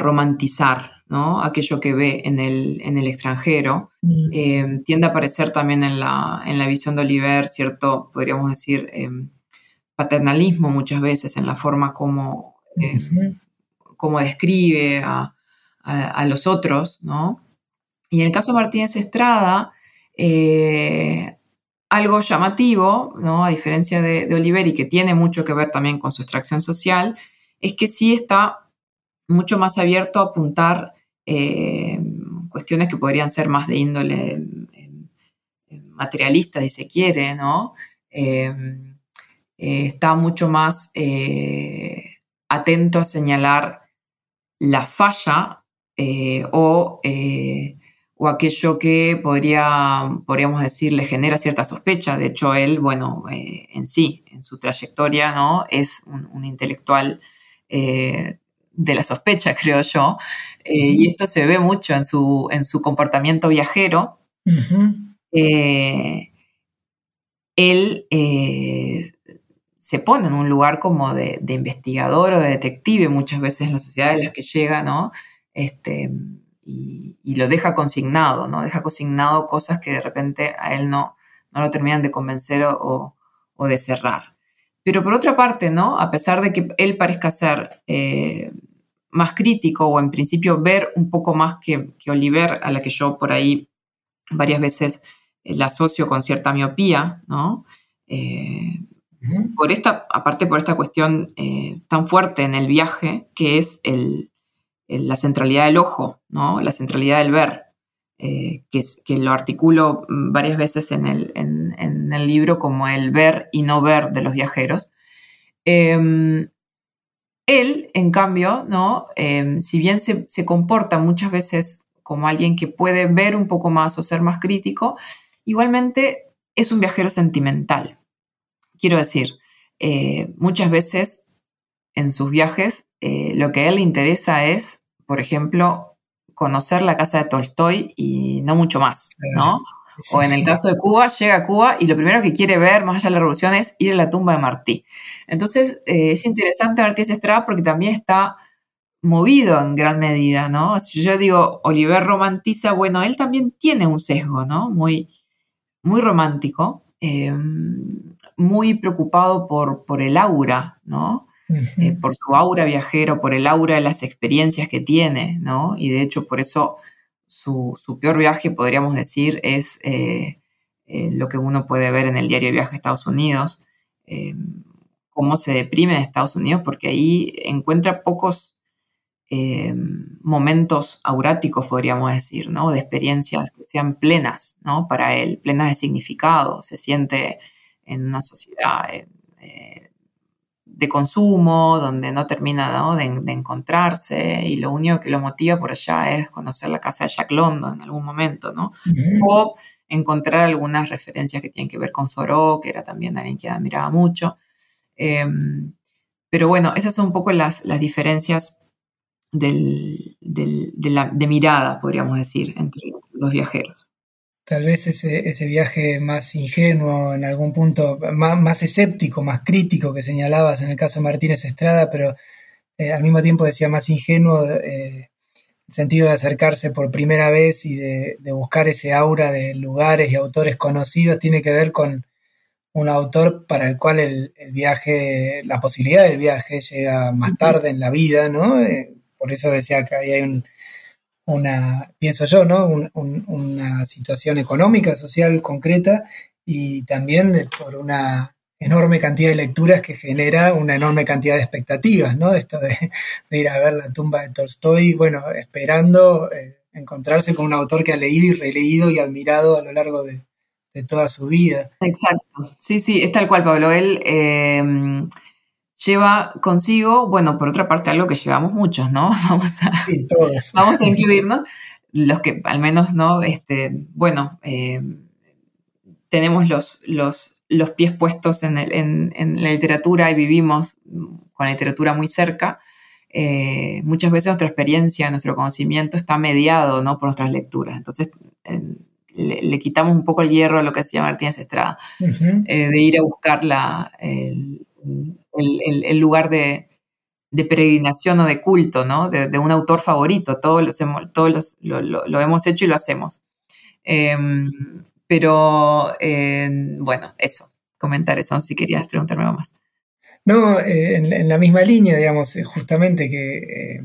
romantizar ¿no? aquello que ve en el, en el extranjero. Mm. Em, tiende a aparecer también en la, en la, visión de Oliver cierto, podríamos decir, em, paternalismo muchas veces en la forma como, como describe a, los otros, ¿no? Y en el caso de Martínez Estrada, eh, algo llamativo, ¿no? a diferencia de, Oliver y que tiene mucho que ver también con su extracción social, es que sí está mucho más abierto a apuntar eh, cuestiones que podrían ser más de índole materialista, si se quiere, ¿no? Eh, eh, está mucho más atento a señalar la falla o o aquello que podría, podríamos decir, le genera cierta sospecha. De hecho, él, bueno, eh, en sí, en su trayectoria, ¿no? Es un, intelectual eh, de la sospecha, creo yo. Eh, y esto se ve mucho en su, en su comportamiento viajero. él se pone en un lugar como de, de, investigador o de detective muchas veces en la sociedad en las que llega, ¿no? Este, y, lo deja consignado, ¿no? Deja consignado cosas que de repente a él no, no lo terminan de convencer o, de cerrar. Pero por otra parte, ¿no? A pesar de que él parezca ser eh, más crítico o en principio ver un poco más que, Oliver, a la que yo por ahí varias veces eh, la asocio con cierta miopía, ¿no? Eh, por esta, aparte por esta cuestión tan fuerte en el viaje, que es el, la centralidad del ojo, ¿no? la centralidad del ver, eh, que, que, lo articulo varias veces en el, en, el, libro como el ver y no ver de los viajeros. Em, él, en cambio, ¿no? Em, si bien se, comporta muchas veces como alguien que puede ver un poco más o ser más crítico, igualmente es un viajero sentimental. Quiero decir, eh, muchas veces en sus viajes eh, lo que a él le interesa es, por ejemplo, conocer la casa de Tolstoy y no mucho más, ¿no? O en el caso de Cuba, llega a Cuba y lo primero que quiere ver, más allá de la revolución, es ir a la tumba de Martí. Entonces, eh, es interesante Martí Estrada porque también está movido en gran medida, ¿no? Si yo digo, Oliver romantiza, bueno, él también tiene un sesgo, ¿no? Muy, muy romántico, eh, muy preocupado por, por el aura, ¿no? Eh, por su aura viajero, por el aura de las experiencias que tiene, ¿no? Y de hecho, por eso su, peor viaje, podríamos decir, es eh, eh, lo que uno puede ver en el diario viaje a Estados Unidos, cómo se deprime en Estados Unidos, porque ahí encuentra pocos momentos auráticos, podríamos decir, ¿no? De experiencias que sean plenas, ¿no? Para él, plenas de significado, se siente en una sociedad de consumo, donde no termina De, encontrarse y lo único que lo motiva por allá es conocer la casa de Jack London en algún momento, ¿no? O encontrar algunas referencias que tienen que ver con Thoreau, que era también alguien que admiraba mucho. Em, pero bueno, esas son un poco las, las diferencias de, la, de mirada, podríamos decir, entre los viajeros tal vez ese, ese viaje más ingenuo, en algún punto más, escéptico, más crítico que señalabas en el caso de Martínez Estrada, pero eh, al mismo tiempo decía más ingenuo, eh, en sentido de acercarse por primera vez y de, buscar ese aura de lugares y autores conocidos, tiene que ver con un autor para el cual el, viaje, la posibilidad del viaje llega más tarde en la vida, ¿no? Eh, por eso decía que ahí hay un una, pienso yo, ¿no? una situación económica, social concreta y también por una enorme cantidad de lecturas que genera una enorme cantidad de expectativas, ¿no? Esto de, ir a ver la tumba de Tolstoy, bueno, esperando eh, encontrarse con un autor que ha leído y releído y admirado a lo largo de, toda su vida. Exacto, sí, sí, es tal cual, Pablo. Él eh, lleva consigo, bueno, por otra parte, algo que llevamos muchos, ¿no? Vamos a, vamos a incluirnos, los que al menos, ¿no? Este, bueno, eh, tenemos los, los, los, pies puestos en, en, la literatura y vivimos con la literatura muy cerca. Eh, muchas veces nuestra experiencia, nuestro conocimiento está mediado ¿no? por nuestras lecturas. Entonces, le, quitamos un poco el hierro a lo que hacía Martínez Estrada, eh, de ir a buscar la, el, el, lugar de, peregrinación o de culto, ¿no? De, un autor favorito. Todos, los hemos, todos lo, hemos hecho y lo hacemos. Em, pero, eh, bueno, eso, comentar eso, si querías preguntarme más. No, eh, en, la misma línea, digamos, eh, justamente que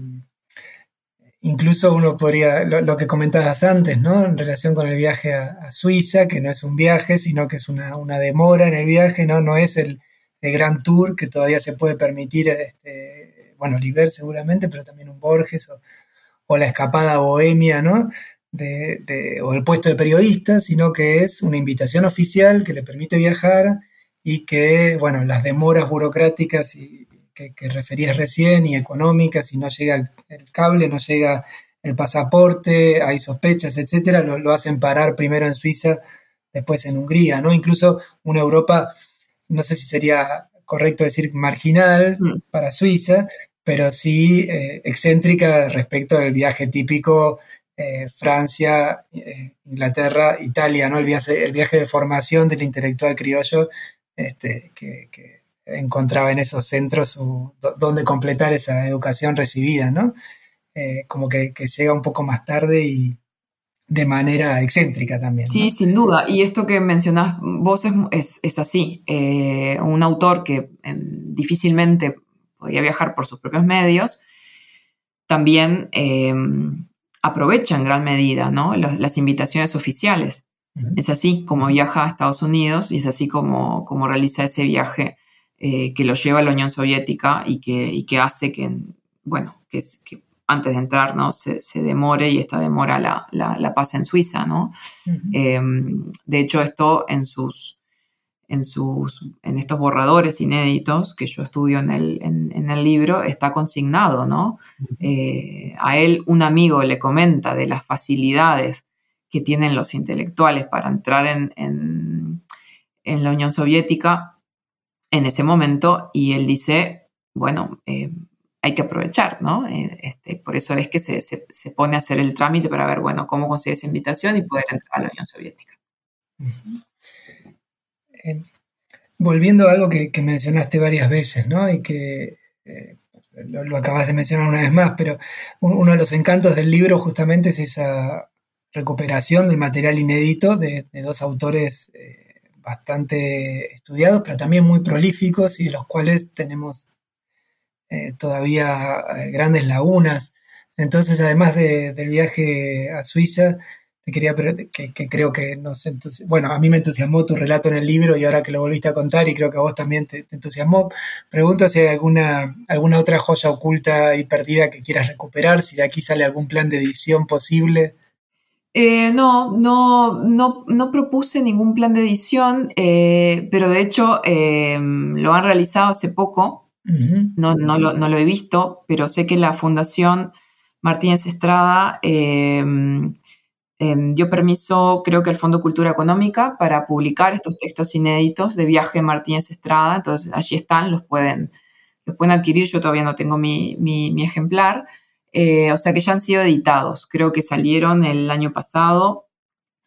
incluso uno podría, lo, que comentabas antes, ¿no? En relación con el viaje a, Suiza, que no es un viaje, sino que es una, demora en el viaje, ¿no? No es el, gran tour que todavía se puede permitir, este, bueno, Oliver seguramente, pero también un Borges o, la escapada bohemia, ¿no? De, o el puesto de periodista, sino que es una invitación oficial que le permite viajar y que, bueno, las demoras burocráticas y, que, referías recién y económicas, si no llega el, cable, no llega el pasaporte, hay sospechas, etcétera, lo, hacen parar primero en Suiza, después en Hungría, ¿no? Incluso una Europa, no sé si sería correcto decir marginal mm. para Suiza, pero sí eh, excéntrica respecto del viaje típico eh, Francia, eh, Inglaterra, Italia, ¿no? El viaje, el viaje de formación del intelectual criollo este, que, encontraba en esos centros donde completar esa educación recibida, ¿no? Como que, llega un poco más tarde y de manera excéntrica también. Sí, sin duda. Y esto que mencionás vos es, así. Eh, un autor que em, difícilmente podía viajar por sus propios medios, también em, aprovecha en gran medida ¿no? las, invitaciones oficiales. Es así como viaja a Estados Unidos y es así como, como realiza ese viaje eh, que lo lleva a la Unión Soviética y que, que hace que, bueno, que, que, antes de entrar, ¿no? Se, demore y esta demora la, la, pasa en Suiza, ¿no? Em, de hecho, esto en sus, en sus, en estos borradores inéditos que yo estudio en el, en, el libro, está consignado, ¿no? Eh, a él un amigo le comenta de las facilidades que tienen los intelectuales para entrar en, en la Unión Soviética en ese momento y él dice, bueno, eh, hay que aprovechar, ¿no? Eh, este, por eso es que se, pone a hacer el trámite para ver, bueno, cómo conseguir esa invitación y poder entrar a la Unión Soviética. Eh, volviendo a algo que, mencionaste varias veces, ¿no? Y que lo, acabas de mencionar una vez más, pero uno de los encantos del libro justamente es esa recuperación del material inédito de, dos autores bastante estudiados, pero también muy prolíficos y de los cuales tenemos eh, todavía eh, grandes lagunas. Entonces, además del viaje a Suiza, te quería, que, que creo que nos bueno, a mí me entusiasmó tu relato en el libro y ahora que lo volviste a contar y creo que a vos también te, entusiasmó, pregunto si hay alguna, alguna otra joya oculta y perdida que quieras recuperar, si de aquí sale algún plan de edición posible. Eh, no, no, no, no, propuse ningún plan de edición, pero de hecho lo han realizado hace poco. No, no, lo, he visto, pero sé que la Fundación Martínez Estrada em, em, dio permiso, creo que al Fondo Cultura Económica, para publicar estos textos inéditos de viaje Martínez Estrada. Entonces allí están, los pueden, los pueden adquirir. Yo todavía no tengo mi, mi ejemplar. Eh, o sea que ya han sido editados, creo que salieron el año pasado.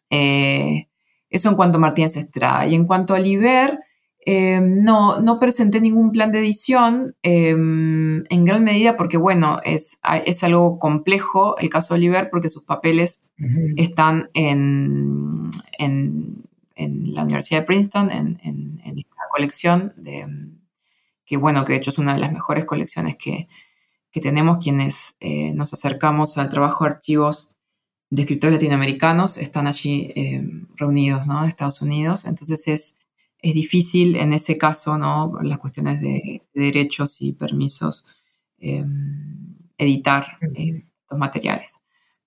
Eh, eso en cuanto a Martínez Estrada. Y en cuanto a Oliver, eh, no, no presenté ningún plan de edición en gran medida porque, bueno, es, es, algo complejo el caso de Oliver porque sus papeles están en, en, la Universidad de Princeton, en, en, esta colección, de, que, bueno, que de hecho es una de las mejores colecciones que, que tenemos quienes eh, nos acercamos al trabajo de archivos de escritores latinoamericanos, están allí eh, reunidos, ¿no? De Estados Unidos. Entonces es, es difícil en ese caso, ¿no? Las cuestiones de, derechos y permisos, em, editar eh, estos materiales.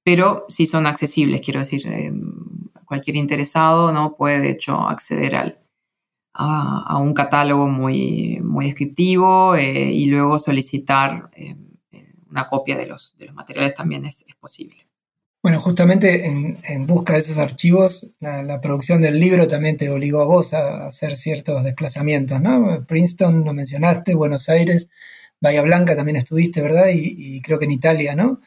Pero sí son accesibles, quiero decir, em, cualquier interesado, ¿no? Puede de hecho acceder al, a, un catálogo muy, muy descriptivo y luego solicitar em, una copia de los, de los materiales también es, posible. Bueno, justamente en, busca de esos archivos, la, producción del libro también te obligó a vos a, hacer ciertos desplazamientos, ¿no? Princeton lo mencionaste, Buenos Aires, Bahía Blanca también estuviste, ¿verdad? Y, creo que en Italia, ¿no?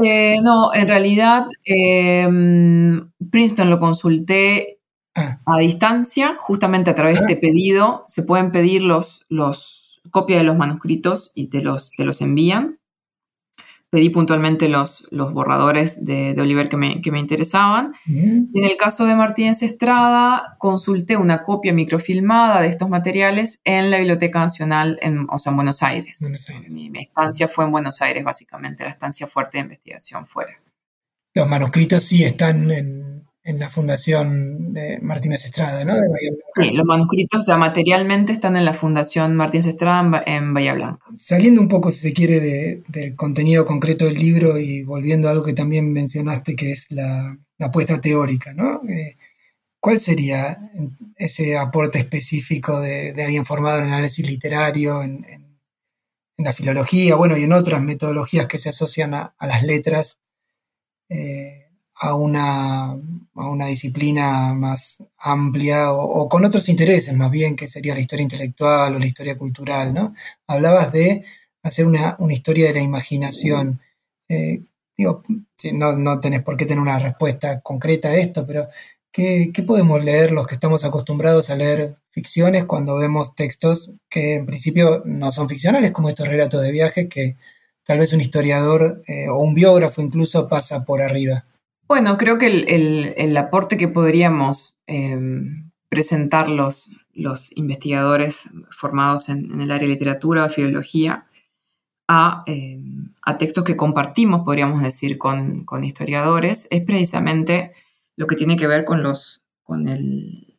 Eh, no, en realidad em, Princeton lo consulté ah. a distancia, justamente a través de este pedido. Se pueden pedir los, los copias de los manuscritos y te los, te los envían pedí puntualmente los, los borradores de, Oliver que me, que me interesaban. En el caso de Martínez Estrada, consulté una copia microfilmada de estos materiales en la Biblioteca Nacional, en, o sea, en Buenos Aires. Mi, estancia fue en Buenos Aires, básicamente, la estancia fuerte de investigación fuera. Los manuscritos sí están en, en la Fundación de Martínez Estrada, ¿no? sí, los manuscritos, o materialmente están en la Fundación Martínez Estrada en Bahía Blanca. Saliendo un poco, si se quiere, del contenido concreto del libro y volviendo a algo que también mencionaste, que es la, apuesta teórica, ¿no? Eh, ¿Cuál sería ese aporte específico de, alguien formado en análisis literario, en, la filología, bueno, y en otras metodologías que se asocian a, las letras? Eh, a una, a una disciplina más amplia o, con otros intereses más bien, que sería la historia intelectual o la historia cultural, ¿no? Hablabas de hacer una, historia de la imaginación. Eh, digo, no, no tenés por qué tener una respuesta concreta a esto, pero ¿qué, ¿qué, podemos leer los que estamos acostumbrados a leer ficciones cuando vemos textos que en principio no son ficcionales, como estos relatos de viajes que tal vez un historiador eh, o un biógrafo incluso pasa por arriba? Bueno, creo que el, aporte que podríamos em, presentar los, investigadores formados en, el área de literatura o filología em, a, textos que compartimos, podríamos decir, con, historiadores, es precisamente lo que tiene que ver con, los, con, el,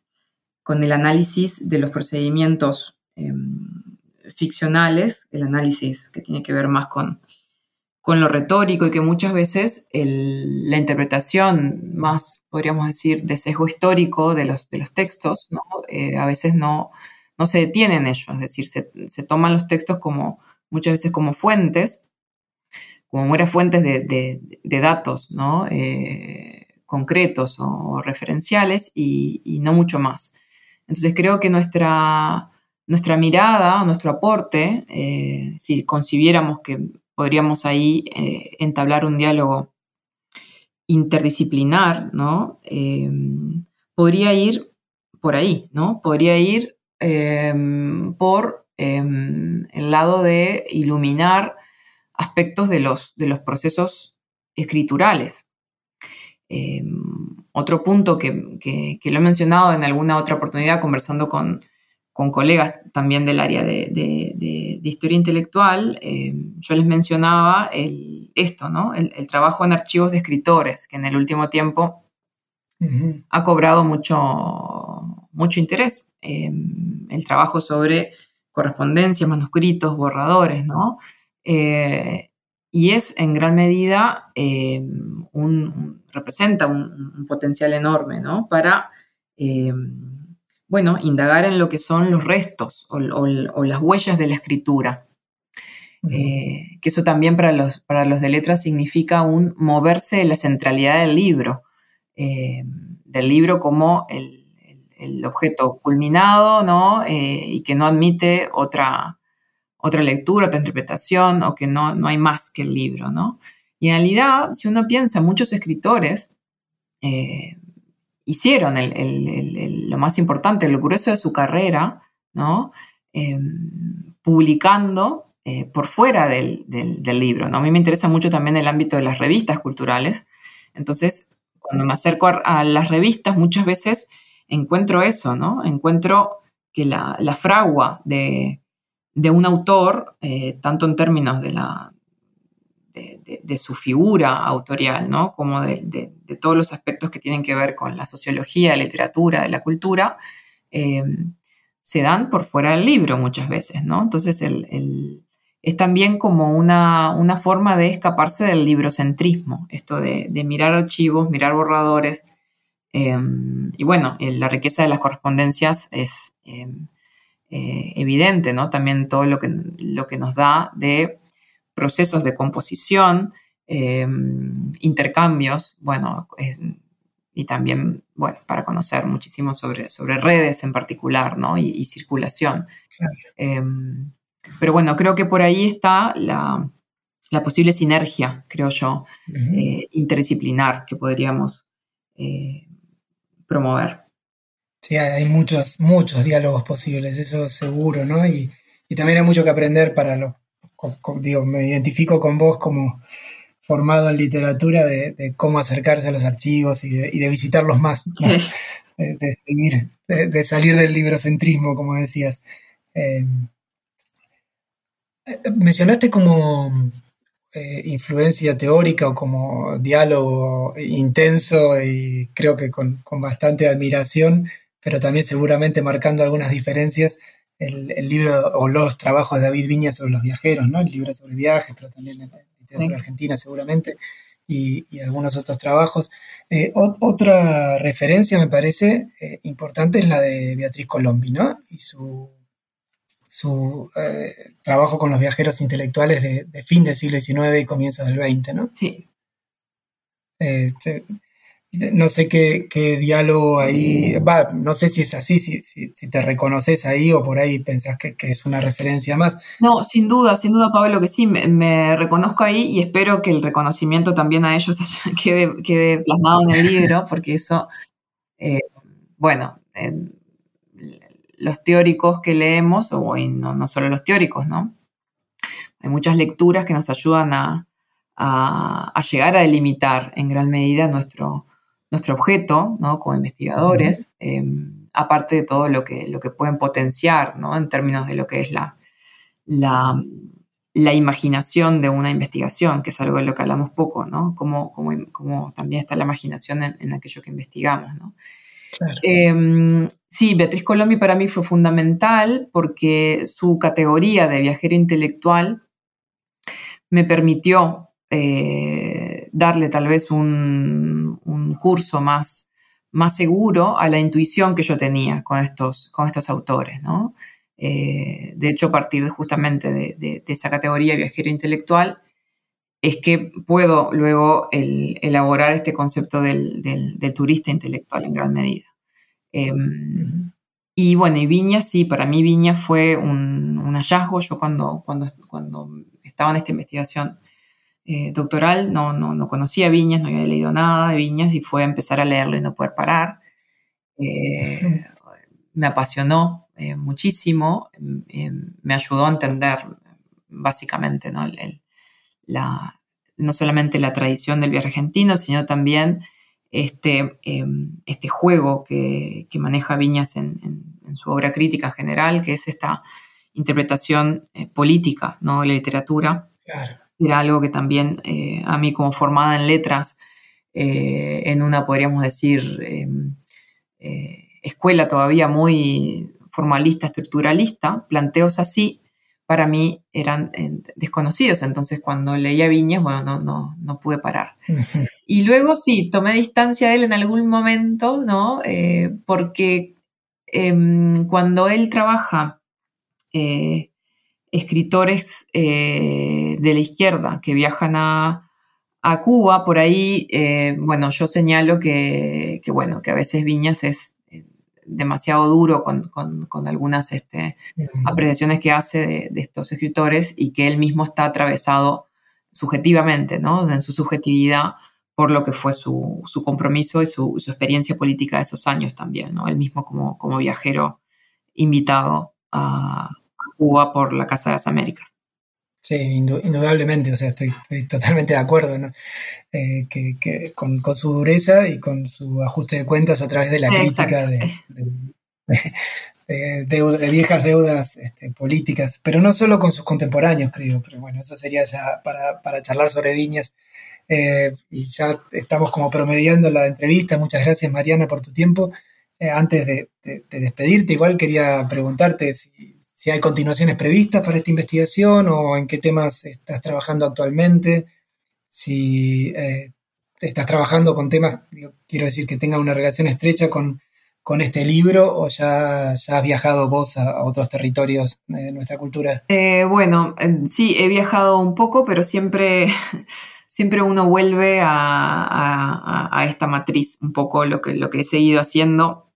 con el análisis de los procedimientos em, ficcionales, el análisis que tiene que ver más con con lo retórico y que muchas veces la interpretación más, podríamos decir, de sesgo histórico de los, de los textos, eh, a veces no, no se detiene en ello, es decir, se, toman los textos como muchas veces como fuentes, como mueras fuentes de, datos ¿no? Eh, concretos o referenciales y, no mucho más. Entonces creo que nuestra, nuestra mirada, nuestro aporte, eh, si concibiéramos que podríamos ahí eh, entablar un diálogo interdisciplinar, ¿no? Em, podría ir por ahí, ¿no? Podría ir em, por em, el lado de iluminar aspectos de los, de los procesos escriturales. otro punto que, lo he mencionado en alguna otra oportunidad conversando con, con colegas también del área de, historia intelectual, eh, yo les mencionaba esto, ¿no? El, trabajo en archivos de escritores, que en el último tiempo ha cobrado mucho, mucho interés. Eh, el trabajo sobre correspondencias, manuscritos, borradores, ¿no? Eh, y es en gran medida un, representa un, potencial enorme, ¿no? Para bueno, indagar en lo que son los restos o, las huellas de la escritura. Eh, que eso también para los, para los de letras significa un moverse de la centralidad del libro, eh, del libro como el, objeto culminado, ¿no? Eh, y que no admite otra, otra lectura, otra interpretación, o que no, no hay más que el libro, ¿no? Y en realidad, si uno piensa, muchos escritores hicieron lo más importante, lo grueso de su carrera, ¿no? Em, publicando eh, por fuera del, libro. ¿no? A mí me interesa mucho también el ámbito de las revistas culturales. Entonces, cuando me acerco a, las revistas, muchas veces encuentro eso, ¿no? Encuentro que la, fragua de, un autor, eh, tanto en términos de la, de, su figura autorial, ¿no? Como de, todos los aspectos que tienen que ver con la sociología, la literatura, de la cultura, eh, se dan por fuera del libro muchas veces, ¿no? Entonces es también como una, forma de escaparse del librocentrismo, esto de, mirar archivos, mirar borradores, eh, y bueno, la riqueza de las correspondencias es eh, evidente, ¿no? También todo lo que, lo que nos da de procesos de composición, em, intercambios, bueno, y también, bueno, para conocer muchísimo sobre, sobre redes en particular, ¿no? Y, circulación. Em, pero bueno, creo que por ahí está la, posible sinergia, creo yo, eh, interdisciplinar que podríamos eh, promover. Sí, hay muchos, muchos diálogos posibles, eso seguro, ¿no? Y, y también hay mucho que aprender para los digo, me identifico con vos como formado en literatura de, cómo acercarse a los archivos y de, visitarlos más, de, salir del librocentrismo, como decías. Eh, mencionaste como eh, influencia teórica o como diálogo intenso y creo que con, bastante admiración, pero también seguramente marcando algunas diferencias, el, libro o los trabajos de David Viña sobre los viajeros, ¿no? El libro sobre viajes, pero también en literatura argentina seguramente, y, algunos otros trabajos. Eh, otra referencia me parece eh, importante es la de Beatriz Colombi, ¿no? Y su su eh, trabajo con los viajeros intelectuales de, fin del siglo XIX y comienzos del XX, ¿no? Sí. No sé qué, diálogo ahí, va, no sé si es así, si, si, te reconoces ahí o por ahí pensás que, es una referencia más. No, sin duda, sin duda, Pablo, que sí, me, reconozco ahí y espero que el reconocimiento también a ellos quede, quede plasmado en el libro, porque eso, eh, bueno, los teóricos que leemos, o no, no, solo los teóricos, ¿no? Hay muchas lecturas que nos ayudan a, llegar a delimitar en gran medida nuestro, nuestro objeto, ¿no? Como investigadores, em, aparte de todo lo que, lo que pueden potenciar, ¿no? En términos de lo que es la, la, imaginación de una investigación, que es algo de lo que hablamos poco, ¿no? Como, como, también está la imaginación en, aquello que investigamos, ¿no? Em, Sí, Beatriz Colombi para mí fue fundamental porque su categoría de viajero intelectual me permitió eh, darle tal vez un, curso más, más, seguro a la intuición que yo tenía con estos, con estos autores. ¿no? Eh, de hecho, a partir justamente de, esa categoría de viajero intelectual, es que puedo luego elaborar este concepto del turista intelectual en gran medida. Em, y bueno, y Viña, sí, para mí Viña fue un, hallazgo. Yo cuando, cuando, cuando estaba en esta investigación eh, doctoral no, no, no, conocía Viñas, no había leído nada de Viñas y fue a empezar a leerlo y no poder parar. Eh, me apasionó eh, muchísimo, me ayudó a entender básicamente ¿no? la, no solamente la tradición del viaje argentino, sino también este, em, este juego que, maneja Viñas en, su obra crítica general, que es esta interpretación política ¿no? de la literatura. Era algo que también eh, a mí como formada en letras, eh, en una, podríamos decir, em, escuela todavía muy formalista, estructuralista, planteos así para mí eran eh, desconocidos. Entonces, cuando leía Viñas, bueno, no, no, no pude parar. Y luego sí, tomé distancia de él en algún momento, ¿no? Eh, porque em, cuando él trabaja, eh, escritores de la izquierda que viajan a, Cuba, por ahí, bueno, yo señalo que, que, bueno, que a veces Viñas es demasiado duro con, algunas este, apreciaciones que hace de, estos escritores y que él mismo está atravesado subjetivamente, ¿no? en su subjetividad por lo que fue su, compromiso y su, experiencia política de esos años también, ¿no? él mismo como, como viajero invitado a, Cuba por la Casa de las Américas. Sí, indudablemente, o sea, estoy, totalmente de acuerdo eh, que, con, su dureza y con su ajuste de cuentas a través de la crítica de, de, viejas deudas este, políticas, pero no solo con sus contemporáneos, creo, pero bueno, eso sería ya para, charlar sobre viñas. Eh, y ya estamos como promediando la entrevista. Muchas gracias, Mariana, por tu tiempo. Eh, antes de, despedirte, igual quería preguntarte si si hay continuaciones previstas para esta investigación o en qué temas estás trabajando actualmente, si eh, estás trabajando con temas, quiero decir, que tengan una relación estrecha con, con este libro o ya, ya has viajado vos a, otros territorios de nuestra cultura? Eh, bueno, sí, he viajado un poco, pero siempre, siempre uno vuelve a, esta matriz. Un poco lo que, lo que he seguido haciendo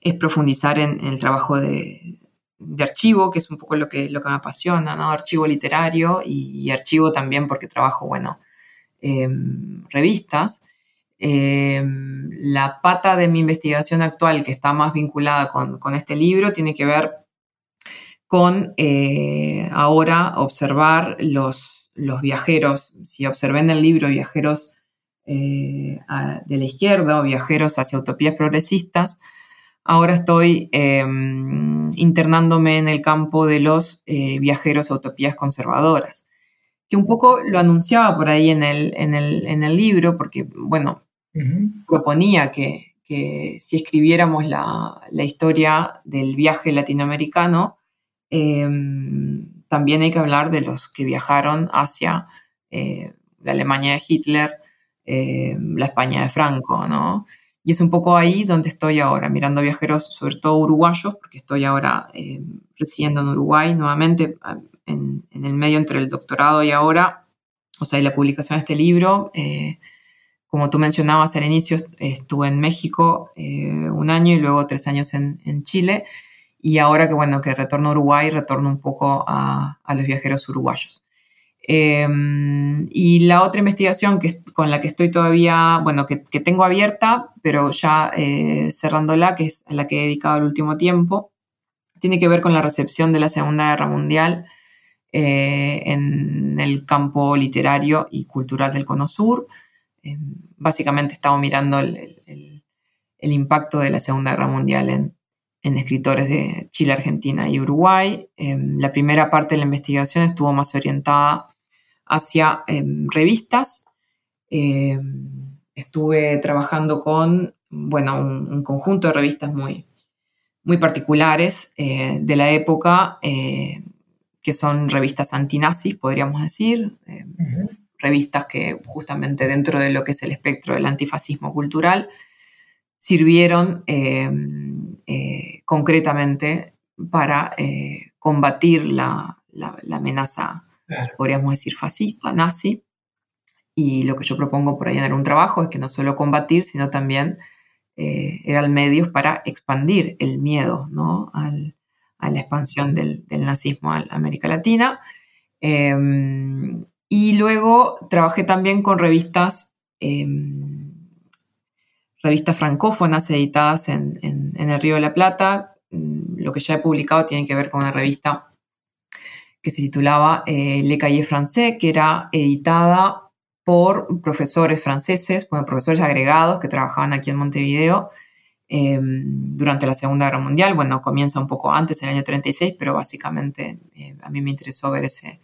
es profundizar en el trabajo de, de archivo, que es un poco lo que, lo que me apasiona, ¿no? Archivo literario y, archivo también porque trabajo, bueno, em, revistas. Em, la pata de mi investigación actual, que está más vinculada con, este libro, tiene que ver con eh, ahora observar los, los viajeros, si observé en el libro viajeros eh, de la izquierda o viajeros hacia utopías progresistas, ahora estoy em, internándome en el campo de los eh, viajeros a utopías conservadoras, que un poco lo anunciaba por ahí en el, en el, libro, porque, bueno, proponía que, si escribiéramos la, la, historia del viaje latinoamericano, em, también hay que hablar de los que viajaron hacia eh, la Alemania de Hitler, eh, la España de Franco, ¿no? Y es un poco ahí donde estoy ahora, mirando viajeros, sobre todo uruguayos, porque estoy ahora eh, residiendo en Uruguay nuevamente, en, el medio entre el doctorado y ahora, o sea, y la publicación de este libro. como tú mencionabas al inicio, estuve en México un año y luego tres años en, en Chile y ahora que bueno, que retorno a Uruguay, retorno un poco a, los viajeros uruguayos. Em, y la otra investigación que, con la que estoy todavía, bueno, que, tengo abierta, pero ya eh, cerrándola, que es a la que he dedicado el último tiempo, tiene que ver con la recepción de la Segunda Guerra Mundial eh, en el campo literario y cultural del Cono Sur. Em, básicamente he estado mirando el, el, impacto de la Segunda Guerra Mundial en, en escritores de Chile, Argentina y Uruguay. Em, la primera parte de la investigación estuvo más orientada hacia em, revistas. Em, estuve trabajando con, bueno, un, conjunto de revistas muy, muy particulares eh, de la época, eh, que son revistas antinazis, podríamos decir, revistas que justamente dentro de lo que es el espectro del antifascismo cultural, sirvieron eh, concretamente para combatir la, amenaza, podríamos decir, fascista, nazi. Y lo que yo propongo por ahí en algún trabajo es que no solo combatir, sino también eran medios para expandir el miedo ¿no? a la expansión del, nazismo a América Latina. Em, y luego trabajé también con revistas em, revistas francófonas editadas en, el Río de la Plata. Mm, lo que ya he publicado tiene que ver con una revista que se titulaba eh, Le Cahier Français, que era editada por profesores franceses, bueno, profesores agregados que trabajaban aquí en Montevideo em, durante la Segunda Guerra Mundial. Bueno, comienza un poco antes, en el año 36, pero básicamente eh, a mí me interesó ver ese,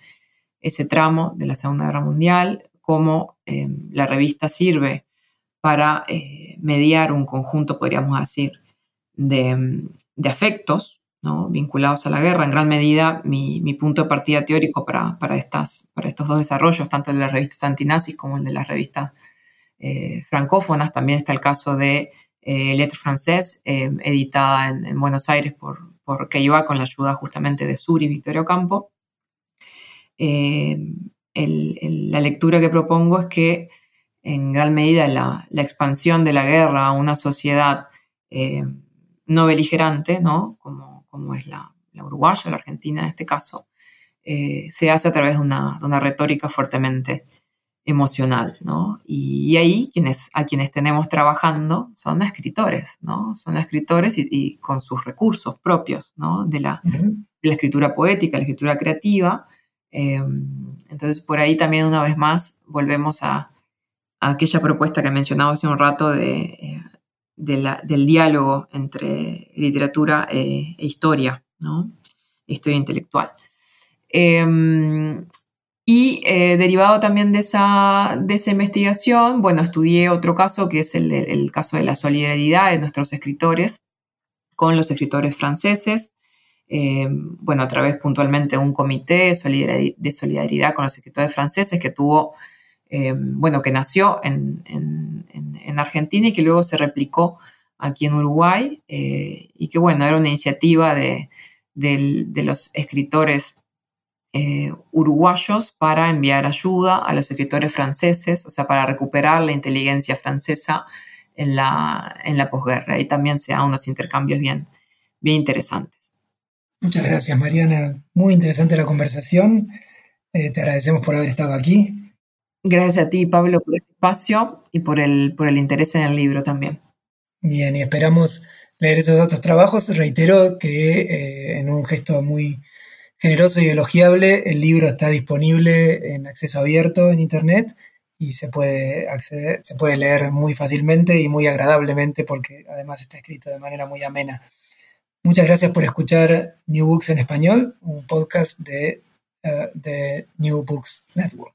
tramo de la Segunda Guerra Mundial, cómo em, la revista sirve para eh, mediar un conjunto, podríamos decir, de, afectos ¿no? vinculados a la guerra. En gran medida, mi, punto de partida teórico para, estas, para estos dos desarrollos, tanto de las revistas antinazis como el de las revistas eh, francófonas, también está el caso de eh, Lettre Française, eh, editada en, Buenos Aires por, por con la ayuda justamente de Suri y Victorio Campo. la lectura que propongo es que en gran medida la, expansión de la guerra a una sociedad eh, no beligerante, ¿no? Como, como es la, uruguaya, la argentina en este caso, eh, se hace a través de una, retórica fuertemente emocional, ¿no? Y, ahí quienes, a quienes tenemos trabajando son escritores, ¿no? Son escritores y, con sus recursos propios, ¿no? De la, la escritura poética, la escritura creativa. Eh, entonces, por ahí también una vez más volvemos a, aquella propuesta que mencionaba hace un rato de, eh, del diálogo entre literatura e, e historia, historia intelectual. Em, y eh, derivado también de esa, de esa investigación, bueno, estudié otro caso que es el, caso de la solidaridad de nuestros escritores con los escritores franceses. Em, bueno, a través puntualmente de un comité de solidaridad con los escritores franceses que tuvo eh, bueno, que nació en, Argentina y que luego se replicó aquí en Uruguay eh, y que, bueno, era una iniciativa de, los escritores eh, uruguayos para enviar ayuda a los escritores franceses, o sea, para recuperar la inteligencia francesa en la, posguerra. Y también se dan unos intercambios bien, bien interesantes. Muchas gracias, Mariana. Muy interesante la conversación. te agradecemos por haber estado aquí. Gracias a ti, Pablo, por el espacio y por el, por el interés en el libro también. Bien, y esperamos leer esos otros trabajos. Reitero que eh, en un gesto muy generoso y elogiable. El libro está disponible en acceso abierto en Internet y se puede acceder, se puede leer muy fácilmente y muy agradablemente porque además está escrito de manera muy amena. Muchas gracias por escuchar New Books en español, un podcast de, eh, de New Books Network.